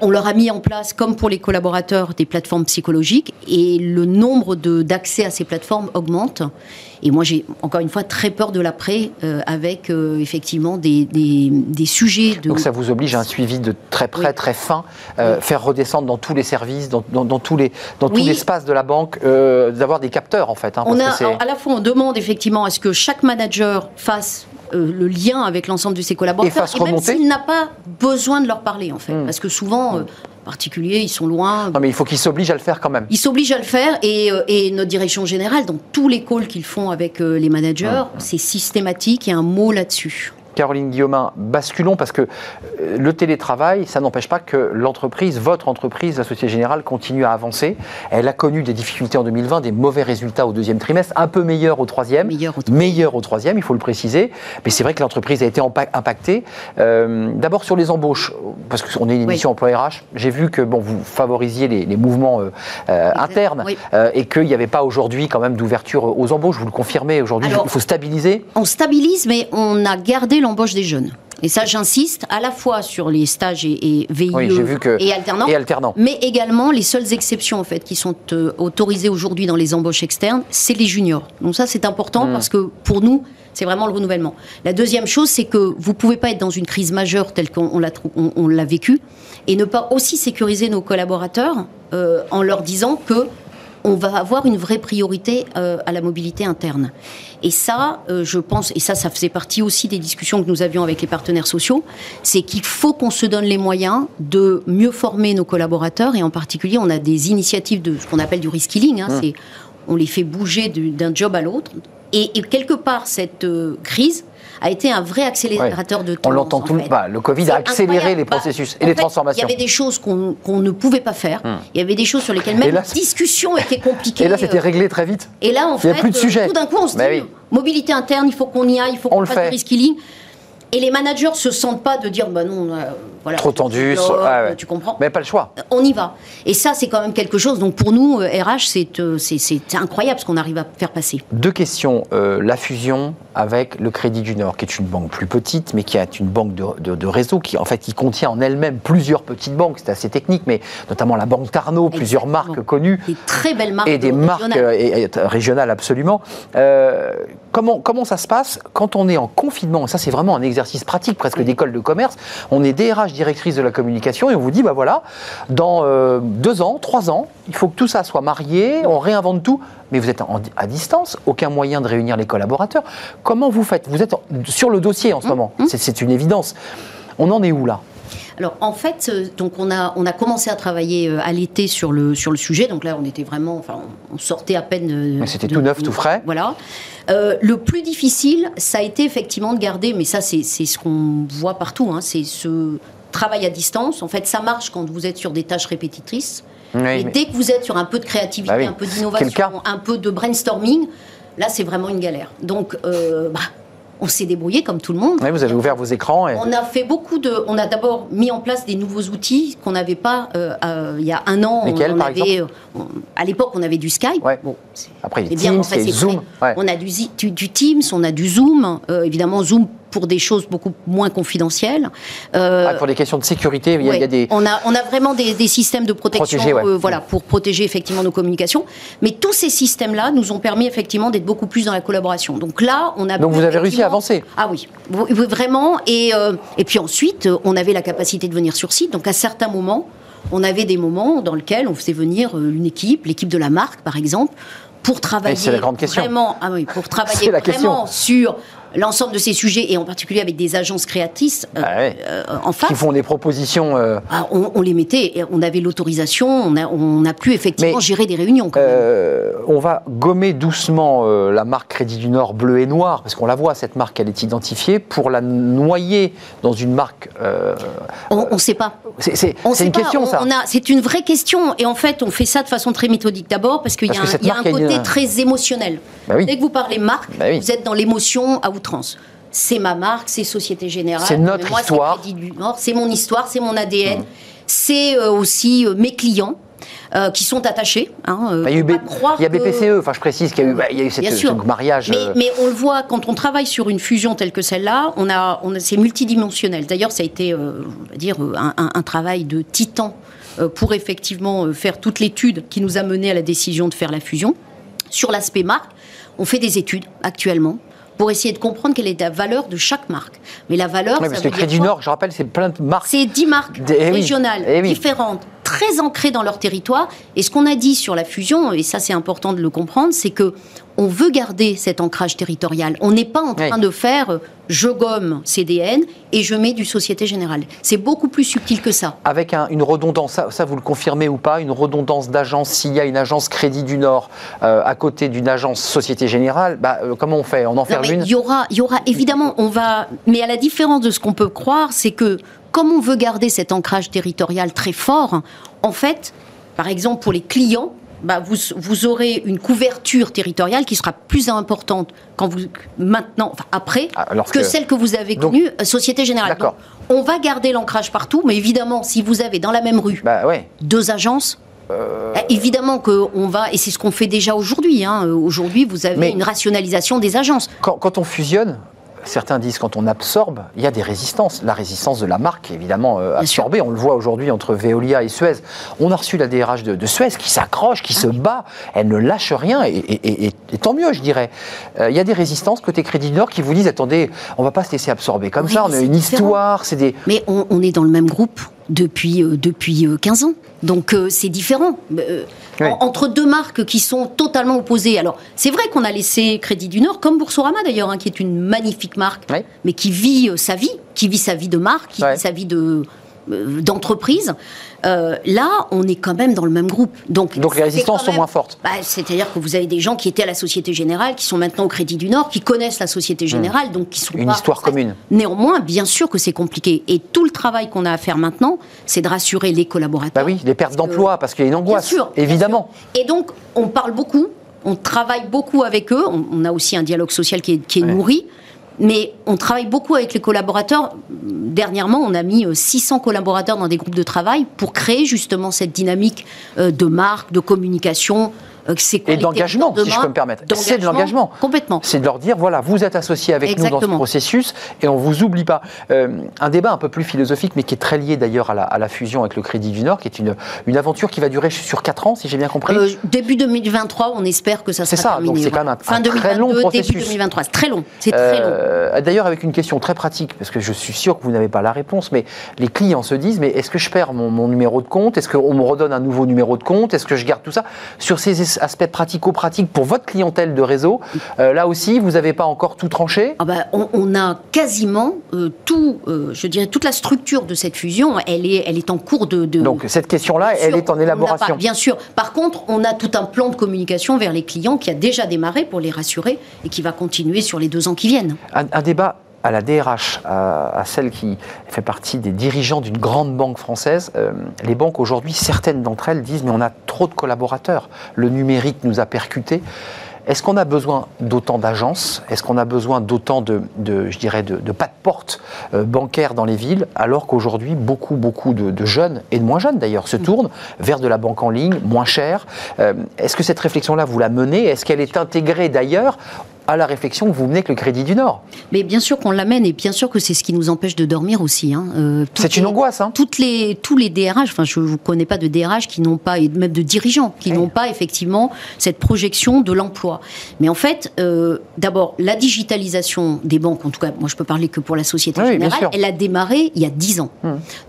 On leur a mis en place, comme pour les collaborateurs, des plateformes psychologiques et le nombre d'accès à ces plateformes augmente. Et moi, j'ai encore une fois très peur de l'après euh, avec euh, effectivement des, des, des sujets de. Donc ça vous oblige à un suivi de très près, Oui. très fin, euh, faire redescendre dans tous les services, dans, dans- dans tous les, dans tout Oui. l'espace de la banque, d'avoir des capteurs en fait. hein, On parce a, que à la fois, on demande effectivement à ce que chaque manager fasse euh, le lien avec l'ensemble de ses collaborateurs, fasse même remonter. s'il n'a pas besoin de leur parler, en fait. Hmm. Parce que souvent, euh, en particulier, ils sont loin. Non mais il faut qu'ils s'obligent à le faire quand même. Ils s'obligent à le faire et, euh, et notre direction générale, dans tous les calls qu'ils font avec euh, les managers, c'est systématique, il y a un mot là-dessus. Caroline Guillaumin, basculons parce que euh, le télétravail, ça n'empêche pas que l'entreprise, votre entreprise, la Société Générale, continue à avancer. Elle a connu des difficultés en 2020, des mauvais résultats au deuxième trimestre, un peu meilleurs au troisième. Meilleur au troisième. Meilleur au troisième, il faut le préciser. Mais c'est vrai que l'entreprise a été impactée. Euh, D'abord sur les embauches, parce qu'on est une émission emploi RH. J'ai vu que bon, vous favorisiez les, les mouvements euh, euh, internes Oui. et qu'il n'y avait pas aujourd'hui quand même d'ouverture aux embauches. Vous le confirmez aujourd'hui, il faut stabiliser. On stabilise, mais on a gardé l'embauche des jeunes. Et ça, j'insiste, à la fois sur les stages et, et VIE Oui, j'ai vu que- et alternants, et alternants. mais également les seules exceptions en fait qui sont euh, autorisées aujourd'hui dans les embauches externes, c'est les juniors. Donc ça, c'est important Hmm. parce que pour nous, c'est vraiment le renouvellement. La deuxième chose, c'est que vous pouvez pas être dans une crise majeure telle qu'on on l'a on- on l'a vécu et ne pas aussi sécuriser nos collaborateurs euh, en leur disant que on va avoir une vraie priorité euh, à la mobilité interne. Et ça, euh, je pense, et ça, ça faisait partie aussi des discussions que nous avions avec les partenaires sociaux, c'est qu'il faut qu'on se donne les moyens de mieux former nos collaborateurs, et en particulier, on a des initiatives de ce qu'on appelle du reskilling, hein, c'est on les fait bouger du- d'un job à l'autre, et, et quelque part, cette euh, crise a été un vrai accélérateur de temps. On l'entend tout le bah, Le Covid a accéléré incroyable. les Bah, processus et les fait, transformations. Il y avait des choses qu'on ne pouvait pas faire. Il y avait des choses sur lesquelles même la discussion était compliquée. Et là, c'était Euh, réglé très vite. et là, en Il y fait, a plus de euh, sujet. tout d'un coup, on se Bah dit, oui. mobilité interne, il faut qu'on y aille, il faut On qu'on le fasse du reskilling. Et les managers se sentent pas de dire, bah non, euh, voilà. Trop tendu, ouais, ouais. Tu comprends Mais pas le choix. On y va. Et ça, c'est quand même quelque chose. Donc pour nous, euh, RH, c'est euh, c'est- incroyable ce qu'on arrive à faire passer. Deux questions. Euh, la fusion avec le Crédit du Nord, qui est une banque plus petite, mais qui est une banque de, de- de réseau, qui en fait qui contient en elle-même plusieurs petites banques. C'est assez technique, mais notamment la Banque Tarno, plusieurs marques connues. Des très belles marques. et des marques régionales. euh, et- et régionales absolument. Euh, comment, comment ça se passe quand on est en confinement? Ça, c'est vraiment un exercice pratique, presque d'école de commerce. On est DRH, directrice de la communication, et on vous dit, bah voilà, dans euh, deux ans, trois ans, il faut que tout ça soit marié, on réinvente tout. Mais vous êtes à distance, aucun moyen de réunir les collaborateurs. Comment vous faites? Vous êtes sur le dossier en ce mmh. moment, mmh. c'est une évidence. On en est où là? Alors en fait, euh, donc on a on a commencé à travailler euh, à l'été sur le sur le sujet. Donc là, on était vraiment, enfin, on sortait à peine. C'était tout neuf, tout frais. Voilà. Euh, le plus difficile, ça a été effectivement de garder, mais ça c'est ce qu'on voit partout, hein, c'est ce travail à distance. En fait, ça marche quand vous êtes sur des tâches répétitrices. et dès que vous êtes sur un peu de créativité, bah un peu d'innovation, un peu de brainstorming, là c'est vraiment une galère. Donc, bah, on s'est débrouillé comme tout le monde. vous avez ouvert vos écrans. On a fait beaucoup de. On a d'abord mis en place des nouveaux outils qu'on n'avait pas euh, euh, il y a un an. Lesquels, on, avait, euh, à l'époque, on avait du Skype. Bon, Après, il y a Teams, Zoom. On a du, du, Teams, on a du Zoom. évidemment, Zoom pour des choses beaucoup moins confidentielles. Euh, ah, pour des questions de sécurité, il y, a, des... On a, on a vraiment des, systèmes de protection euh, voilà, pour protéger effectivement nos communications. Mais tous ces systèmes-là nous ont permis effectivement d'être beaucoup plus dans la collaboration. Donc là, on a... Donc vous avez réussi à avancer? Ah oui, vraiment. Et, euh, et puis ensuite, on avait la capacité de venir sur site. Donc à certains moments, on avait des moments dans lesquels on faisait venir une équipe, l'équipe de la marque par exemple, pour travailler la grande question. vraiment, ah oui, pour travailler vraiment sur l'ensemble de ces sujets, et en particulier avec des agences créatrices euh, ah euh, en face. Qui font des propositions. Euh, ah, on, les mettait, on avait l'autorisation, on a, on a pu effectivement gérer des réunions. on va gommer doucement la marque Crédit du Nord bleu et noir, parce qu'on la voit, cette marque, elle est identifiée, pour la noyer dans une marque. on ne sait pas. C'est une question, ça. C'est une vraie question, et en fait, on fait ça de façon très méthodique. D'abord, parce qu'il y a, un, côté très émotionnel. Bah Dès que vous parlez marque, bah vous êtes dans l'émotion à c'est ma marque, c'est Société Générale. C'est notre histoire. C'est mon histoire, c'est mon ADN. Mmh. C'est euh, aussi euh, mes clients. Euh, qui sont attachés. Hein, bah, il, y a BPCE, enfin je précise qu'il y a eu, bah, il y a eu cette, ce mariage. Mais, on le voit quand on travaille sur une fusion telle que celle-là, on a, on c'est multidimensionnel. D'ailleurs, ça a été, on va dire, un, un, travail de titan pour effectivement faire toute l'étude qui nous a mené à la décision de faire la fusion. Sur l'aspect marque, on fait des études actuellement pour essayer de comprendre quelle est la valeur de chaque marque. Mais la valeur. Oui, parce que Crédit Nord, je rappelle, c'est plein de marques. C'est 10 marques eh régionales eh différentes, très ancrées dans leur territoire. Et ce qu'on a dit sur la fusion, et ça c'est important de le comprendre, c'est que on veut garder cet ancrage territorial. On n'est pas en train de faire euh, je gomme CDN et je mets du Société Générale. C'est beaucoup plus subtil que ça. Avec une redondance, ça, vous le confirmez ou pas, une redondance d'agence, s'il y a une agence Crédit du Nord euh, à côté d'une agence Société Générale, bah, euh, comment on fait? On en fait une? Il y aura, y aura évidemment, on va. Mais à la différence de ce qu'on peut croire, c'est que comme on veut garder cet ancrage territorial très fort, en fait, par exemple pour les clients, bah, vous, vous, aurez une couverture territoriale qui sera plus importante quand vous maintenant, enfin, après, ah, que, celle que vous avez connue, euh, Société Générale. on va garder l'ancrage partout, mais évidemment, si vous avez dans la même rue bah, deux agences, euh, eh, Évidemment qu'on va, et c'est ce qu'on fait déjà aujourd'hui. Hein, aujourd'hui, vous avez une rationalisation des agences. Quand, quand on fusionne, certains disent quand on absorbe, il y a des résistances. La résistance de la marque, évidemment, euh, absorbée. On le voit aujourd'hui entre Veolia et Suez. On a reçu la DRH de, Suez qui s'accroche, qui se bat. Elle ne lâche rien, et, tant mieux, je dirais. Euh, il y a des résistances côté Crédit Nord qui vous disent attendez, on va pas se laisser absorber comme ça. On a une histoire. C'est des. Mais on, est dans le même groupe depuis, euh, depuis 15 ans. Donc c'est différent entre deux marques qui sont totalement opposées. Alors, c'est vrai qu'on a laissé Crédit du Nord, comme Boursorama d'ailleurs, hein, qui est une magnifique marque, mais qui vit euh, sa vie, qui vit sa vie de marque, qui vit sa vie de euh, d'entreprise. Euh, là, on est quand même dans le même groupe. Donc, Donc les résistances sont moins fortes. Bah, c'est-à-dire que vous avez des gens qui étaient à la Société Générale, qui sont maintenant au Crédit du Nord, qui connaissent la Société hmm. Générale, donc qui sont une histoire commune. Néanmoins, bien sûr que c'est compliqué. Et tout le travail qu'on a à faire maintenant, c'est de rassurer les collaborateurs. Bah oui, les pertes d'emploi, parce qu'il y a une angoisse. Bien sûr, évidemment. Et donc, on parle beaucoup, on travaille beaucoup avec eux. On, a aussi un dialogue social qui est, nourri. Mais on travaille beaucoup avec les collaborateurs. Dernièrement, on a mis 600 euh, collaborateurs dans des groupes de travail pour créer justement cette dynamique euh, de marque, de communication, c'est quoi Et territoires si je peux me permettre. C'est de l'engagement. Complètement. C'est de leur dire, voilà, vous êtes associés avec nous dans ce processus et on vous oublie pas. Euh, un débat un peu plus philosophique, mais qui est très lié d'ailleurs à la, à la fusion avec le Crédit du Nord, qui est une, une aventure qui va durer sur 4 ans, si j'ai bien compris. Euh, début 2023, on espère que ça C'est sera ça, terminé. donc c'est voilà. quand même un- fin un très 2022, long début processus. 2023. C'est très long. C'est très long. Euh, D'ailleurs, avec une question très pratique, parce que je suis sûr que vous n'avez pas la réponse, mais les clients se disent, mais est-ce que je perds mon, mon numéro de compte? Est-ce qu'on me redonne un nouveau numéro de compte? Est-ce que je garde tout ça? Sur ces aspects pratico-pratiques pour votre clientèle de réseau, euh, là aussi, vous n'avez pas encore tout tranché? Ah bah, on, on a quasiment euh, tout, euh, je dirais toute la structure de cette fusion, elle est, elle est en cours de. de- Donc cette question-là, elle est en élaboration. pas- bien sûr. Par contre, on a tout un plan de communication vers les clients qui a déjà démarré pour les rassurer et qui va continuer sur les deux ans qui viennent. Un, un débat à la DRH, à, à celle qui fait partie des dirigeants d'une grande banque française. Euh, les banques aujourd'hui, certaines d'entre elles disent mais on a trop de collaborateurs. Le numérique nous a percutés. Est-ce qu'on a besoin d'autant d'agences? Est-ce qu'on a besoin d'autant de, de, je dirais, de, de pas de porte euh, bancaires dans les villes Alors qu'aujourd'hui, beaucoup, beaucoup de, de jeunes, et de moins jeunes d'ailleurs, se tournent vers de la banque en ligne, moins chère. Euh, Est-ce que cette réflexion-là, vous la menez? Est-ce qu'elle est intégrée d'ailleurs à la réflexion que vous menez avec le Crédit du Nord Mais bien sûr qu'on l'amène et bien sûr que c'est ce qui nous empêche de dormir aussi. hein. Euh, C'est une les- angoisse, hein toutes les, tous les DRH, enfin je ne connais pas de DRH qui n'ont pas, et même de dirigeants, qui Oui. n'ont pas effectivement cette projection de l'emploi. Mais en fait, euh, d'abord, la digitalisation des banques, en tout cas, moi je peux parler que pour la Société Oui, Générale, elle a démarré il y a 10 ans.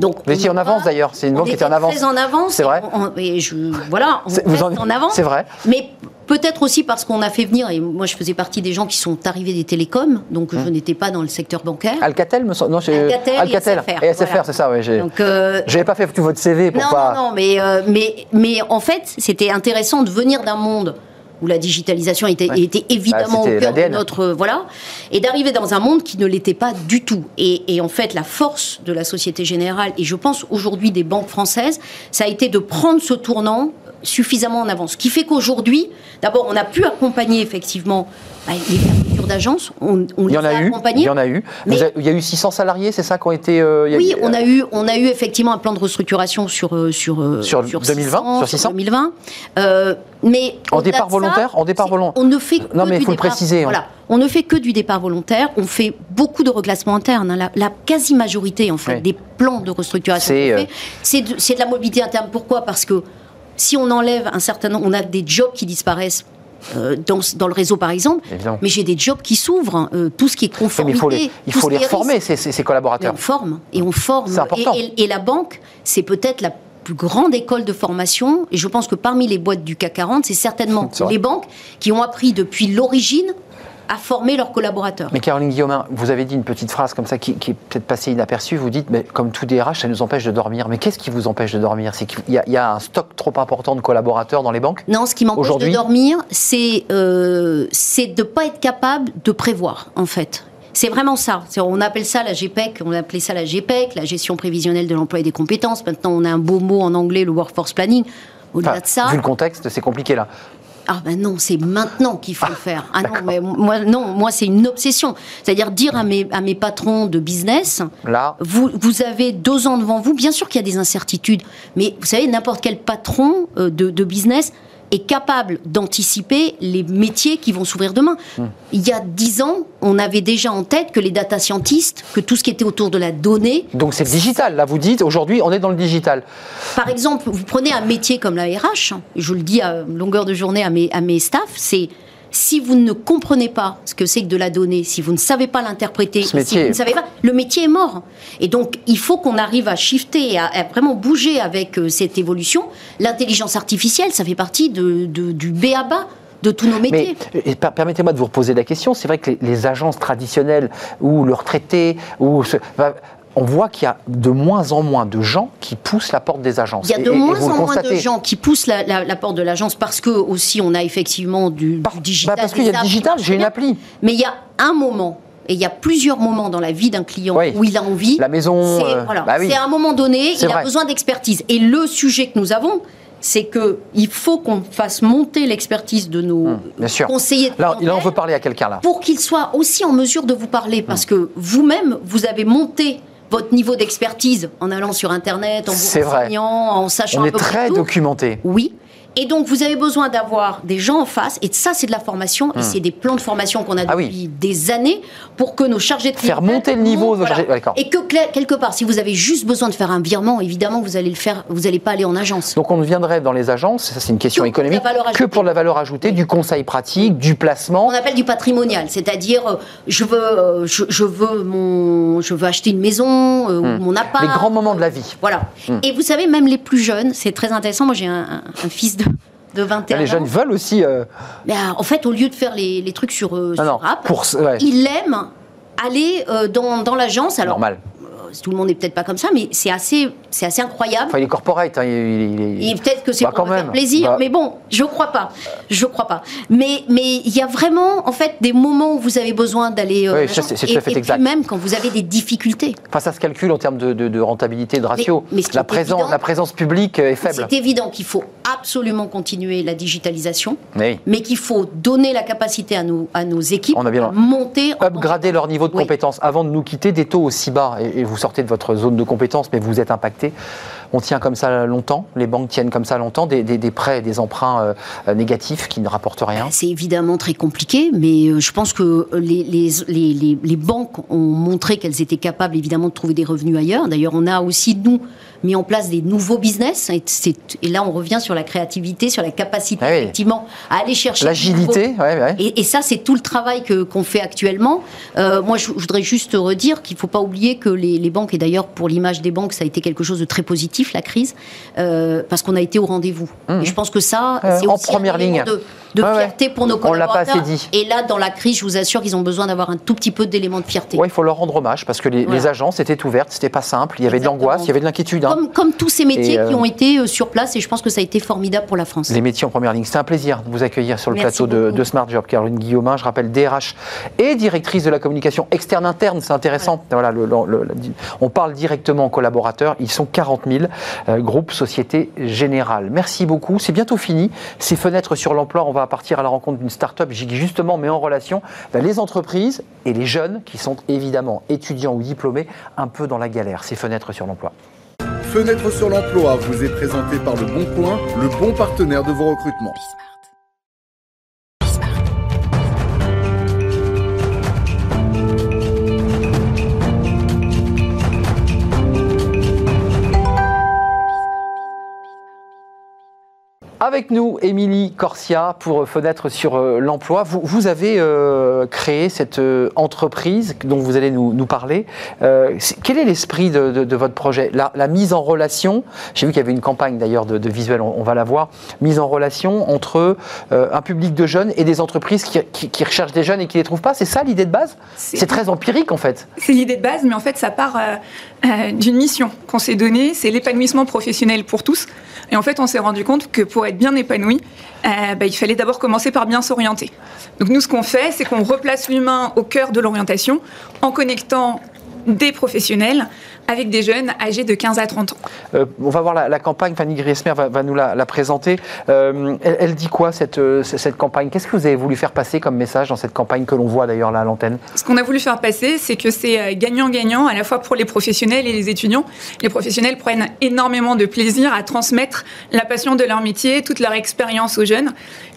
Donc, Vous étiez en avance d'ailleurs, c'est une banque qui était en avance. Très en avance. C'est vrai. On- et je, voilà, on vous en- en, avance. c'est vrai. Mais peut-être aussi parce qu'on a fait venir, et moi je faisais partie des gens qui sont arrivés des télécoms, donc je n'étais pas dans le secteur bancaire. Alcatel, me semble. Non, c'est Alcatel et Alcatel. SFR, Et SFR, voilà. c'est ça, oui. J'ai Donc, euh, j'avais pas fait tout votre CV pour non, pas. non, non, mais, euh, mais, mais en fait, c'était intéressant de venir d'un monde où la digitalisation était, Ouais. était évidemment Bah, c'était au cœur de notre voilà, et d'arriver dans un monde qui ne l'était pas du tout. Et, et en fait, la force de la Société Générale et je pense aujourd'hui des banques françaises, ça a été de prendre ce tournant suffisamment en avance. Ce qui fait qu'aujourd'hui, d'abord, on a pu accompagner effectivement bah, les fermetures d'agences. On, on Il y en a eu. Il y en a eu. Mais- Vous avez- il y a eu 600 salariés, c'est ça, qui ont été. euh, il y a- Oui, on a eu, on a eu effectivement un plan de restructuration sur euh, sur euh, Sur 2020, sur 600. 2020. Euh, mais En départ ça, volontaire En départ volontaire On ne fait que Non, mais du il faut le préciser, hein. Voilà, on ne fait que du départ volontaire. On fait beaucoup de reclassements internes. hein. La, la quasi majorité en fait Oui. des plans de restructuration C'est, euh, de, c'est de la mobilité interne. Pourquoi? Parce que si on enlève un certain nombre, on a des jobs qui disparaissent. euh, dans, dans le réseau par exemple, Évidemment. mais j'ai des jobs qui s'ouvrent, hein. Euh, tout ce qui est conformité, il faut les, il faut les reformer, ces, ces- ces Mais collaborateurs. on forme et on forme. C'est important. Et, et- et la banque, c'est peut-être la plus grande école de formation. Et je pense que parmi les boîtes du CAC 40, c'est certainement les banques qui ont appris depuis l'origine à former leurs collaborateurs. Mais Caroline Guillaumin, vous avez dit une petite phrase comme ça qui, qui est peut-être passée inaperçue. Vous dites, mais comme tout DRH, ça nous empêche de dormir. Mais qu'est-ce qui vous empêche de dormir? C'est qu'il y, a- il y a un stock trop important de collaborateurs dans les banques? Non, ce qui m'empêche de dormir, c'est euh, de ne pas être capable de prévoir, en fait. C'est vraiment ça. On appelle ça la GPEC, on appelait ça la GPEC, la gestion prévisionnelle de l'emploi et des compétences. Maintenant, on a un beau mot en anglais, le workforce planning. Au-delà Enfin, de ça, Vu le contexte, c'est compliqué là. Ah ben non, c'est maintenant qu'il faut le faire. Ah non, mais moi, non, moi c'est une obsession. C'est-à-dire dire à mes, à mes patrons de business, Là, vous, vous avez deux ans devant vous, bien sûr qu'il y a des incertitudes, mais vous savez, n'importe quel patron euh, de, de business est capable d'anticiper les métiers qui vont s'ouvrir demain. Hmm. Il y a dix ans, on avait déjà en tête que les data scientists, que tout ce qui était autour de la donnée, donc c'est le digital. Là, vous dites, aujourd'hui, on est dans le digital. par exemple, vous prenez un métier comme la RH, je le dis à longueur de journée à mes, à mes staffs, c'est si vous ne comprenez pas ce que c'est que de la donnée, si vous ne savez pas l'interpréter, si vous ne savez pas, le métier est mort. Et donc, il faut qu'on arrive à shifter, à, à vraiment bouger avec euh, cette évolution. L'intelligence artificielle, ça fait partie de, de- du B à bas de tous nos métiers. et per- permettez-moi de vous reposer la question. C'est vrai que les, les agences traditionnelles ou le retraité, ou ce- on voit qu'il y a de moins en moins de gens qui poussent la porte des agences. Il y a de et- moins en moins de gens qui poussent la, la- la porte de l'agence parce que aussi on a effectivement du, Par- du digital. bah, parce qu'il y a qui digital, j'ai une appli. Mais il y a un moment, et il y a plusieurs moments dans la vie d'un client Oui. où il a envie. La maison, C'est euh, voilà, bah oui. à un moment donné, il vrai. a besoin d'expertise. Et le sujet que nous avons, c'est que il faut qu'on fasse monter l'expertise de nos Hum, bien sûr. conseillers. de Là, là, on veut parler à quelqu'un là. pour qu'ils soient aussi en mesure de vous parler, parce que vous-même, vous avez monté votre niveau d'expertise en allant sur Internet, en vous renseignant, en sachant On un est très tout. documenté. Oui. Et donc, vous avez besoin d'avoir des gens en face, et ça, c'est de la formation, et c'est des plans de formation qu'on a Hmm. Ah oui. depuis des années pour que nos chargés de Faire monter le niveau, montent, chargé- d'accord. Et que quelque part, si vous avez juste besoin de faire un virement, évidemment, vous allez le faire, vous n'allez pas aller en agence. Donc on ne viendrait dans les agences, ça c'est une question Que économique, que pour la valeur ajoutée, du conseil pratique, du placement. On appelle du patrimonial, c'est-à-dire euh, je veux, euh, je, je veux mon, je veux acheter une maison, euh, ou mon appart. Hmm. Les grands moments de la vie. Voilà. Et vous savez, même les plus jeunes, c'est très intéressant. Moi, j'ai un, un- un fils de, de 21 les jeunes veulent aussi. euh, euh, en fait, au lieu de faire les, les trucs sur, euh, non, sur non, App, pour, ouais, il aime aller euh, dans, dans l'agence. Alors, normal. tout le monde n'est peut-être pas comme ça, mais c'est assez, c'est assez incroyable. Enfin, il est corporate. hein, il- il- peut-être que c'est Bah, pour me faire plaisir, Bah. mais bon, je crois pas. Je crois pas. Mais mais il y a vraiment en fait des moments où vous avez besoin d'aller. euh, Oui, en c'est- tout à fait et puis exact. même quand vous avez des difficultés. Enfin, ça se calcule en termes de, de- de rentabilité, de ratio. mais la, présence, évident- la présence publique est faible. C'est évident qu'il faut absolument continuer la digitalisation, Oui. mais qu'il faut donner la capacité à nos, à nos équipes On a bien- à monter. en upgrader leur niveau de Oui. compétence avant de nous quitter des taux aussi bas et, et vous sortez de votre zone de compétence mais vous êtes impacté on tient comme ça longtemps les banques tiennent comme ça longtemps des, des- des prêts des emprunts euh, négatifs qui ne rapportent rien C'est évidemment très compliqué, mais euh, je pense que les- les banques ont montré qu'elles étaient capables évidemment de trouver des revenus ailleurs. D'ailleurs, on a aussi, nous, mis en place des nouveaux business. Et, c'est- et là, on revient sur la créativité, sur la capacité, Ah oui. effectivement, à aller chercher. l'agilité nouveaux- ouais, ouais. Et, et ça, c'est tout le travail que qu'on fait actuellement. Euh, moi, je, je voudrais juste redire qu'il ne faut pas oublier que les, les banques, et d'ailleurs pour l'image des banques, ça a été quelque chose de très positif, la crise, euh, parce qu'on a été au rendez-vous. Et je pense que ça, Euh, c'est en aussi première un ligne. de, de Ouais, ouais. fierté pour nos On l'a pas collaborateurs. assez dit. Et là, dans la crise, je vous assure qu'ils ont besoin d'avoir un tout petit peu d'éléments de fierté. Ouais, il faut leur rendre hommage parce que les, agences étaient ouvertes, c'était pas simple, il y avait Exactement. de l'angoisse, il y avait de l'inquiétude. Comme, comme tous ces métiers Et, euh, qui ont été euh, sur place, et je pense que ça a été formidable pour la France. Les métiers en première ligne. C'était un plaisir de vous accueillir sur le Merci plateau de, de Smart Job. Caroline Guillaumin, je rappelle DRH et directrice de la communication externe-interne. C'est intéressant. Voilà, le- le- le- on parle directement aux collaborateurs. Ils sont 40 000, euh, groupe Société Générale. Merci beaucoup. C'est bientôt fini. Ces fenêtres sur l'emploi, on va partir à la rencontre d'une start-up qui justement met en relation ben, les entreprises et les jeunes qui sont évidemment étudiants ou diplômés un peu dans la galère. Ces fenêtres sur l'emploi. Fenêtre sur l'emploi vous est présenté par Le Bon Coin, le bon partenaire de vos recrutements. Avec nous, Émilie Corsia pour Fenêtre sur euh, l'emploi. Vous, vous avez euh, créé cette euh, entreprise dont vous allez nous, nous parler. Euh, quel est l'esprit de, de- de votre projet? La, la mise en relation, j'ai vu qu'il y avait une campagne d'ailleurs de, de visuel, on, on va la voir, mise en relation entre euh, un public de jeunes et des entreprises qui, qui- qui recherchent des jeunes et qui ne les trouvent pas. C'est ça l'idée de base? C'est- très empirique en fait. C'est l'idée de base, mais en fait, ça part euh, euh, d'une mission qu'on s'est donnée, c'est l'épanouissement professionnel pour tous. Et en fait, on s'est rendu compte que pour être bien épanoui, euh, bah, il fallait d'abord commencer par bien s'orienter. Donc nous, ce qu'on fait, c'est qu'on replace l'humain au cœur de l'orientation en connectant des professionnels avec des jeunes âgés de 15 à 30 ans. Euh, on va voir la, la campagne, Fanny Griesmer va, va nous la, la présenter. Euh, elle, elle dit quoi cette, euh, cette campagne? Qu'est-ce que vous avez voulu faire passer comme message dans cette campagne que l'on voit d'ailleurs là à l'antenne? Ce qu'on a voulu faire passer, c'est que c'est gagnant-gagnant à la fois pour les professionnels et les étudiants. Les professionnels prennent énormément de plaisir à transmettre la passion de leur métier, toute leur expérience aux jeunes.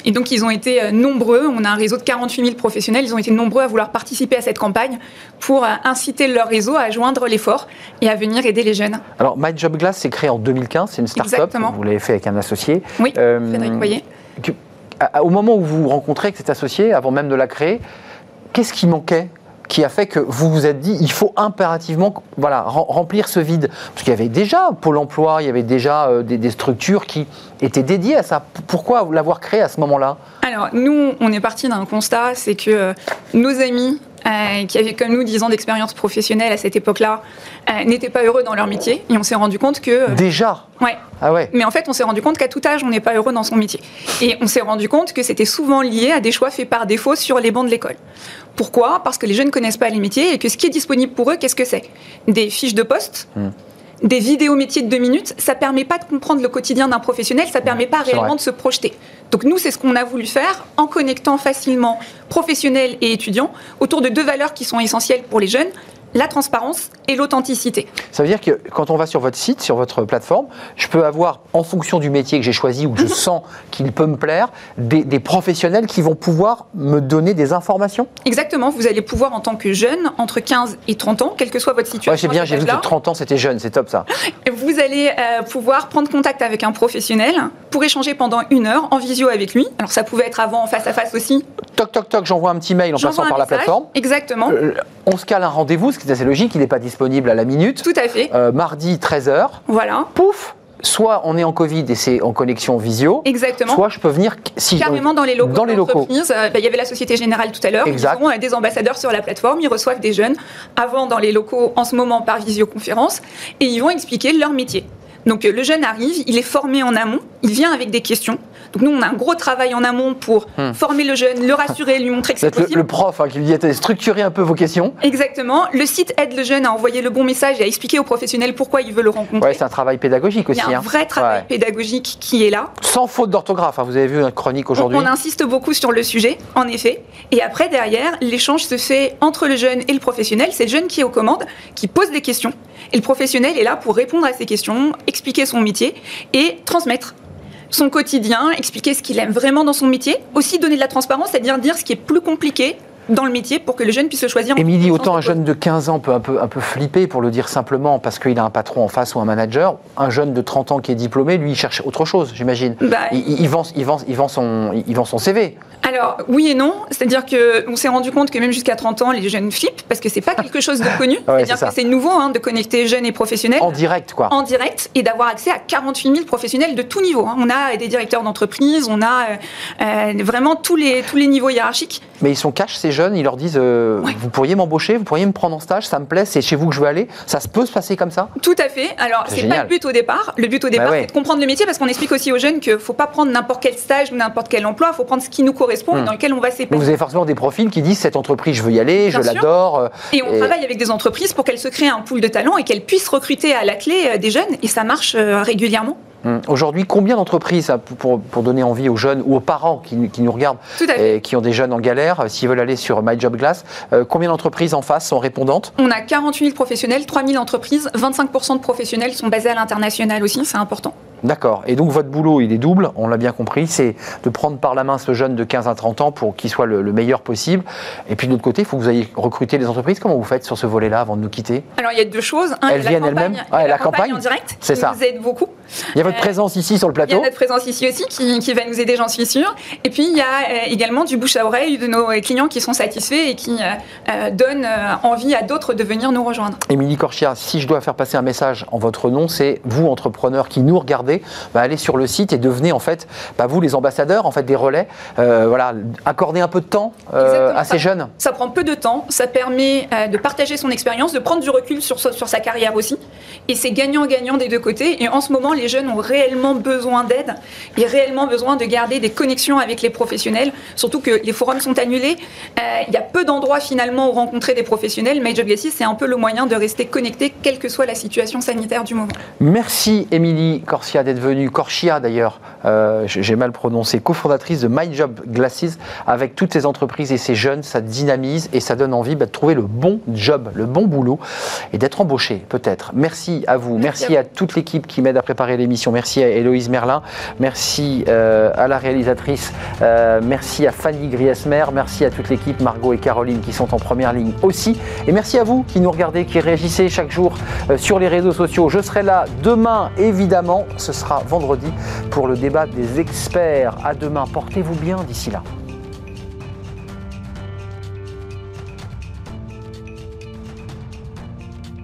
Et donc, ils ont été nombreux. On a un réseau de 48 000 professionnels. Ils ont été nombreux à vouloir participer à cette campagne pour inciter leur réseau à joindre l'effort et à venir aider les jeunes. Alors, My Job Glass, c'est créé en 2015, c'est une start-up. Vous l'avez fait avec un associé. Oui, Euh, Frédéric Boyer. Au moment où vous vous rencontrez avec cet associé, avant même de la créer, qu'est-ce qui manquait qui a fait que vous vous êtes dit il faut impérativement voilà, rem- remplir ce vide? Parce qu'il y avait déjà Pôle emploi, il y avait déjà euh, des, des structures qui étaient dédiées à ça. Pourquoi l'avoir créé à ce moment-là? Alors, nous, on est parti d'un constat, c'est que euh, nos amis, euh, qui avaient comme nous 10 ans d'expérience professionnelle à cette époque-là, euh, n'étaient pas heureux dans leur métier. Et on s'est rendu compte que... euh, Déjà ouais, Ah ouais Mais en fait, on s'est rendu compte qu'à tout âge, on n'est pas heureux dans son métier. Et on s'est rendu compte que c'était souvent lié à des choix faits par défaut sur les bancs de l'école. Pourquoi? Parce que les jeunes ne connaissent pas les métiers et que ce qui est disponible pour eux, qu'est-ce que c'est? Des fiches de poste des vidéos métiers de deux minutes, ça permet pas de comprendre le quotidien d'un professionnel, ça permet pas réellement de se projeter. Donc nous, c'est ce qu'on a voulu faire en connectant facilement professionnels et étudiants autour de deux valeurs qui sont essentielles pour les jeunes, la transparence et l'authenticité. Ça veut dire que quand on va sur votre site, sur votre plateforme, je peux avoir, en fonction du métier que j'ai choisi ou que je sens qu'il peut me plaire, des, des professionnels qui vont pouvoir me donner des informations Exactement, vous allez pouvoir en tant que jeune, entre 15 et 30 ans, quelle que soit votre situation. Ouais, j'ai bien, j'ai vu que âge-là, 30 ans c'était jeune, c'est top ça. Vous allez euh, pouvoir prendre contact avec un professionnel pour échanger pendant une heure en visio avec lui. Alors ça pouvait être avant en face à face aussi. Toc toc toc, j'envoie un petit mail en passant par la plateforme. Exactement. Euh, on se cale un rendez-vous, ce qui est assez logique, il n'est pas disponible à la minute. Tout à fait. Euh, mardi 13h, Voilà. pouf, soit on est en Covid et c'est en connexion visio, Exactement. soit je peux venir si Carrément dans les locaux. Dans les locaux. Euh, bah, Il y avait la Société Générale tout à l'heure. Exact. Ils ont euh, des ambassadeurs sur la plateforme. Ils reçoivent des jeunes avant dans les locaux, en ce moment par visioconférence, et ils vont expliquer leur métier. Donc le jeune arrive, il est formé en amont, il vient avec des questions. Donc nous, on a un gros travail en amont pour former le jeune, le rassurer, lui montrer que C'est Hmm. le, possible. le prof hein, qui lui dit attendez, structurez un peu vos questions. Exactement. Le site aide le jeune à envoyer le bon message et à expliquer au professionnel pourquoi il veut le rencontrer. Ouais, c'est un travail pédagogique il aussi. y a un hein. vrai travail Ouais. pédagogique qui est là. Sans faute d'orthographe, hein, vous avez vu notre chronique On, aujourd'hui. on insiste beaucoup sur le sujet, en effet. Et après, derrière, l'échange se fait entre le jeune et le professionnel. C'est le jeune qui est aux commandes, qui pose des questions. Et le professionnel est là pour répondre à ces questions, expliquer son métier et transmettre son quotidien, expliquer ce qu'il aime vraiment dans son métier. Aussi donner de la transparence, c'est-à-dire dire ce qui est plus compliqué dans le métier pour que le jeune puisse le choisir. Émilie, autant un jeune de 15 ans peut un peu, un peu flipper, pour le dire simplement, parce qu'il a un patron en face ou un manager. Un jeune de 30 ans qui est diplômé, lui, il cherche autre chose, j'imagine. Bah, il, vend, il, vend, il, vend son, il vend son CV. Alors oui et non, c'est-à-dire que on s'est rendu compte que même jusqu'à 30 ans, les jeunes flippent parce que c'est pas quelque chose de connu. Ouais, c'est-à-dire que c'est nouveau hein, de connecter jeunes et professionnels. En direct, quoi. en direct et d'avoir accès à 48 000 professionnels de tout niveau. hein. On a des directeurs d'entreprise, on a euh, euh, vraiment tous les, tous les niveaux hiérarchiques. Mais ils sont cash, ces jeunes, ils leur disent euh, Ouais. Vous pourriez m'embaucher, vous pourriez me prendre en stage, ça me plaît, c'est chez vous que je veux aller. Ça se peut se passer comme ça? Tout à fait. Alors, C'est pas le but au départ. Le but au départ, ouais. c'est de comprendre le métier parce qu'on explique aussi aux jeunes qu'il faut pas prendre n'importe quel stage ou n'importe quel emploi. Il faut prendre ce qui nous correspond et Hmm. dans lequel on va s'épanouir. vous avez forcément des profils qui disent Cette entreprise, je veux y aller, je Bien l'adore. euh, Et on Et- travaille avec des entreprises pour qu'elles se créent un pool de talents et qu'elles puissent recruter à la clé euh, des jeunes. Et ça marche régulièrement. Hum. Aujourd'hui, combien d'entreprises, pour, pour donner envie aux jeunes ou aux parents qui, qui nous regardent et qui ont des jeunes en galère, euh, s'ils veulent aller sur My Job Glass, euh, combien d'entreprises en face sont répondantes? On a 48 000 professionnels, 3 000 entreprises, 25% de professionnels sont basés à l'international aussi, c'est important. D'accord. Et donc votre boulot, il est double, on l'a bien compris, c'est de prendre par la main ce jeune de 15 à 30 ans pour qu'il soit le, le meilleur possible. Et puis de l'autre côté, il faut que vous ayez recruté les entreprises. Comment vous faites sur ce volet-là avant de nous quitter? Alors il y a deux choses. Un, Elles viennent la campagne, elles-mêmes? Il y a Ouais, la la campagne campagne, en direct c'est ça. nous aide beaucoup. Il y a votre Euh, présence ici sur le Il y a plateau. notre présence ici aussi qui, qui va nous aider, j'en suis sûre. Et puis il y a euh, également du bouche à oreille de nos clients qui sont satisfaits et qui euh, donnent envie à d'autres de venir nous rejoindre. Émilie Corchia, si je dois faire passer un message en votre nom, c'est vous, entrepreneurs qui nous regardez, bah, allez sur le site et devenez en fait, bah, vous les ambassadeurs, en fait des relais. Euh, voilà, accordez un peu de temps euh, à ces jeunes. Ça prend peu de temps, ça permet euh, de partager son expérience, de prendre du recul sur, sa- sur sa carrière aussi. Et c'est gagnant-gagnant des deux côtés. Et en ce moment, les jeunes ont réellement besoin d'aide et réellement besoin de garder des connexions avec les professionnels. Surtout que les forums sont annulés. Il y a peu d'endroits finalement où rencontrer des professionnels. My Job c'est un peu le moyen de rester connecté, quelle que soit la situation sanitaire du moment. Merci Émilie Corsia d'être venue, Corchia d'ailleurs, euh, j'ai mal prononcé, cofondatrice de My Job Glasses, avec toutes ces entreprises et ces jeunes, ça dynamise et ça donne envie bah, de trouver le bon job, le bon boulot et d'être embauché peut-être. Merci à vous, merci, Merci à à, toute l'équipe qui m'aide à préparer l'émission, merci à Héloïse Merlin, merci euh, à la réalisatrice, euh, merci à Fanny Griesmer, merci à toute l'équipe, Margot et Caroline qui sont en première ligne aussi, et merci à vous qui nous regardez, qui réagissez chaque jour sur les réseaux sociaux. Je serai là demain, évidemment, ce sera vendredi pour le débat des experts. À demain, portez-vous bien d'ici là.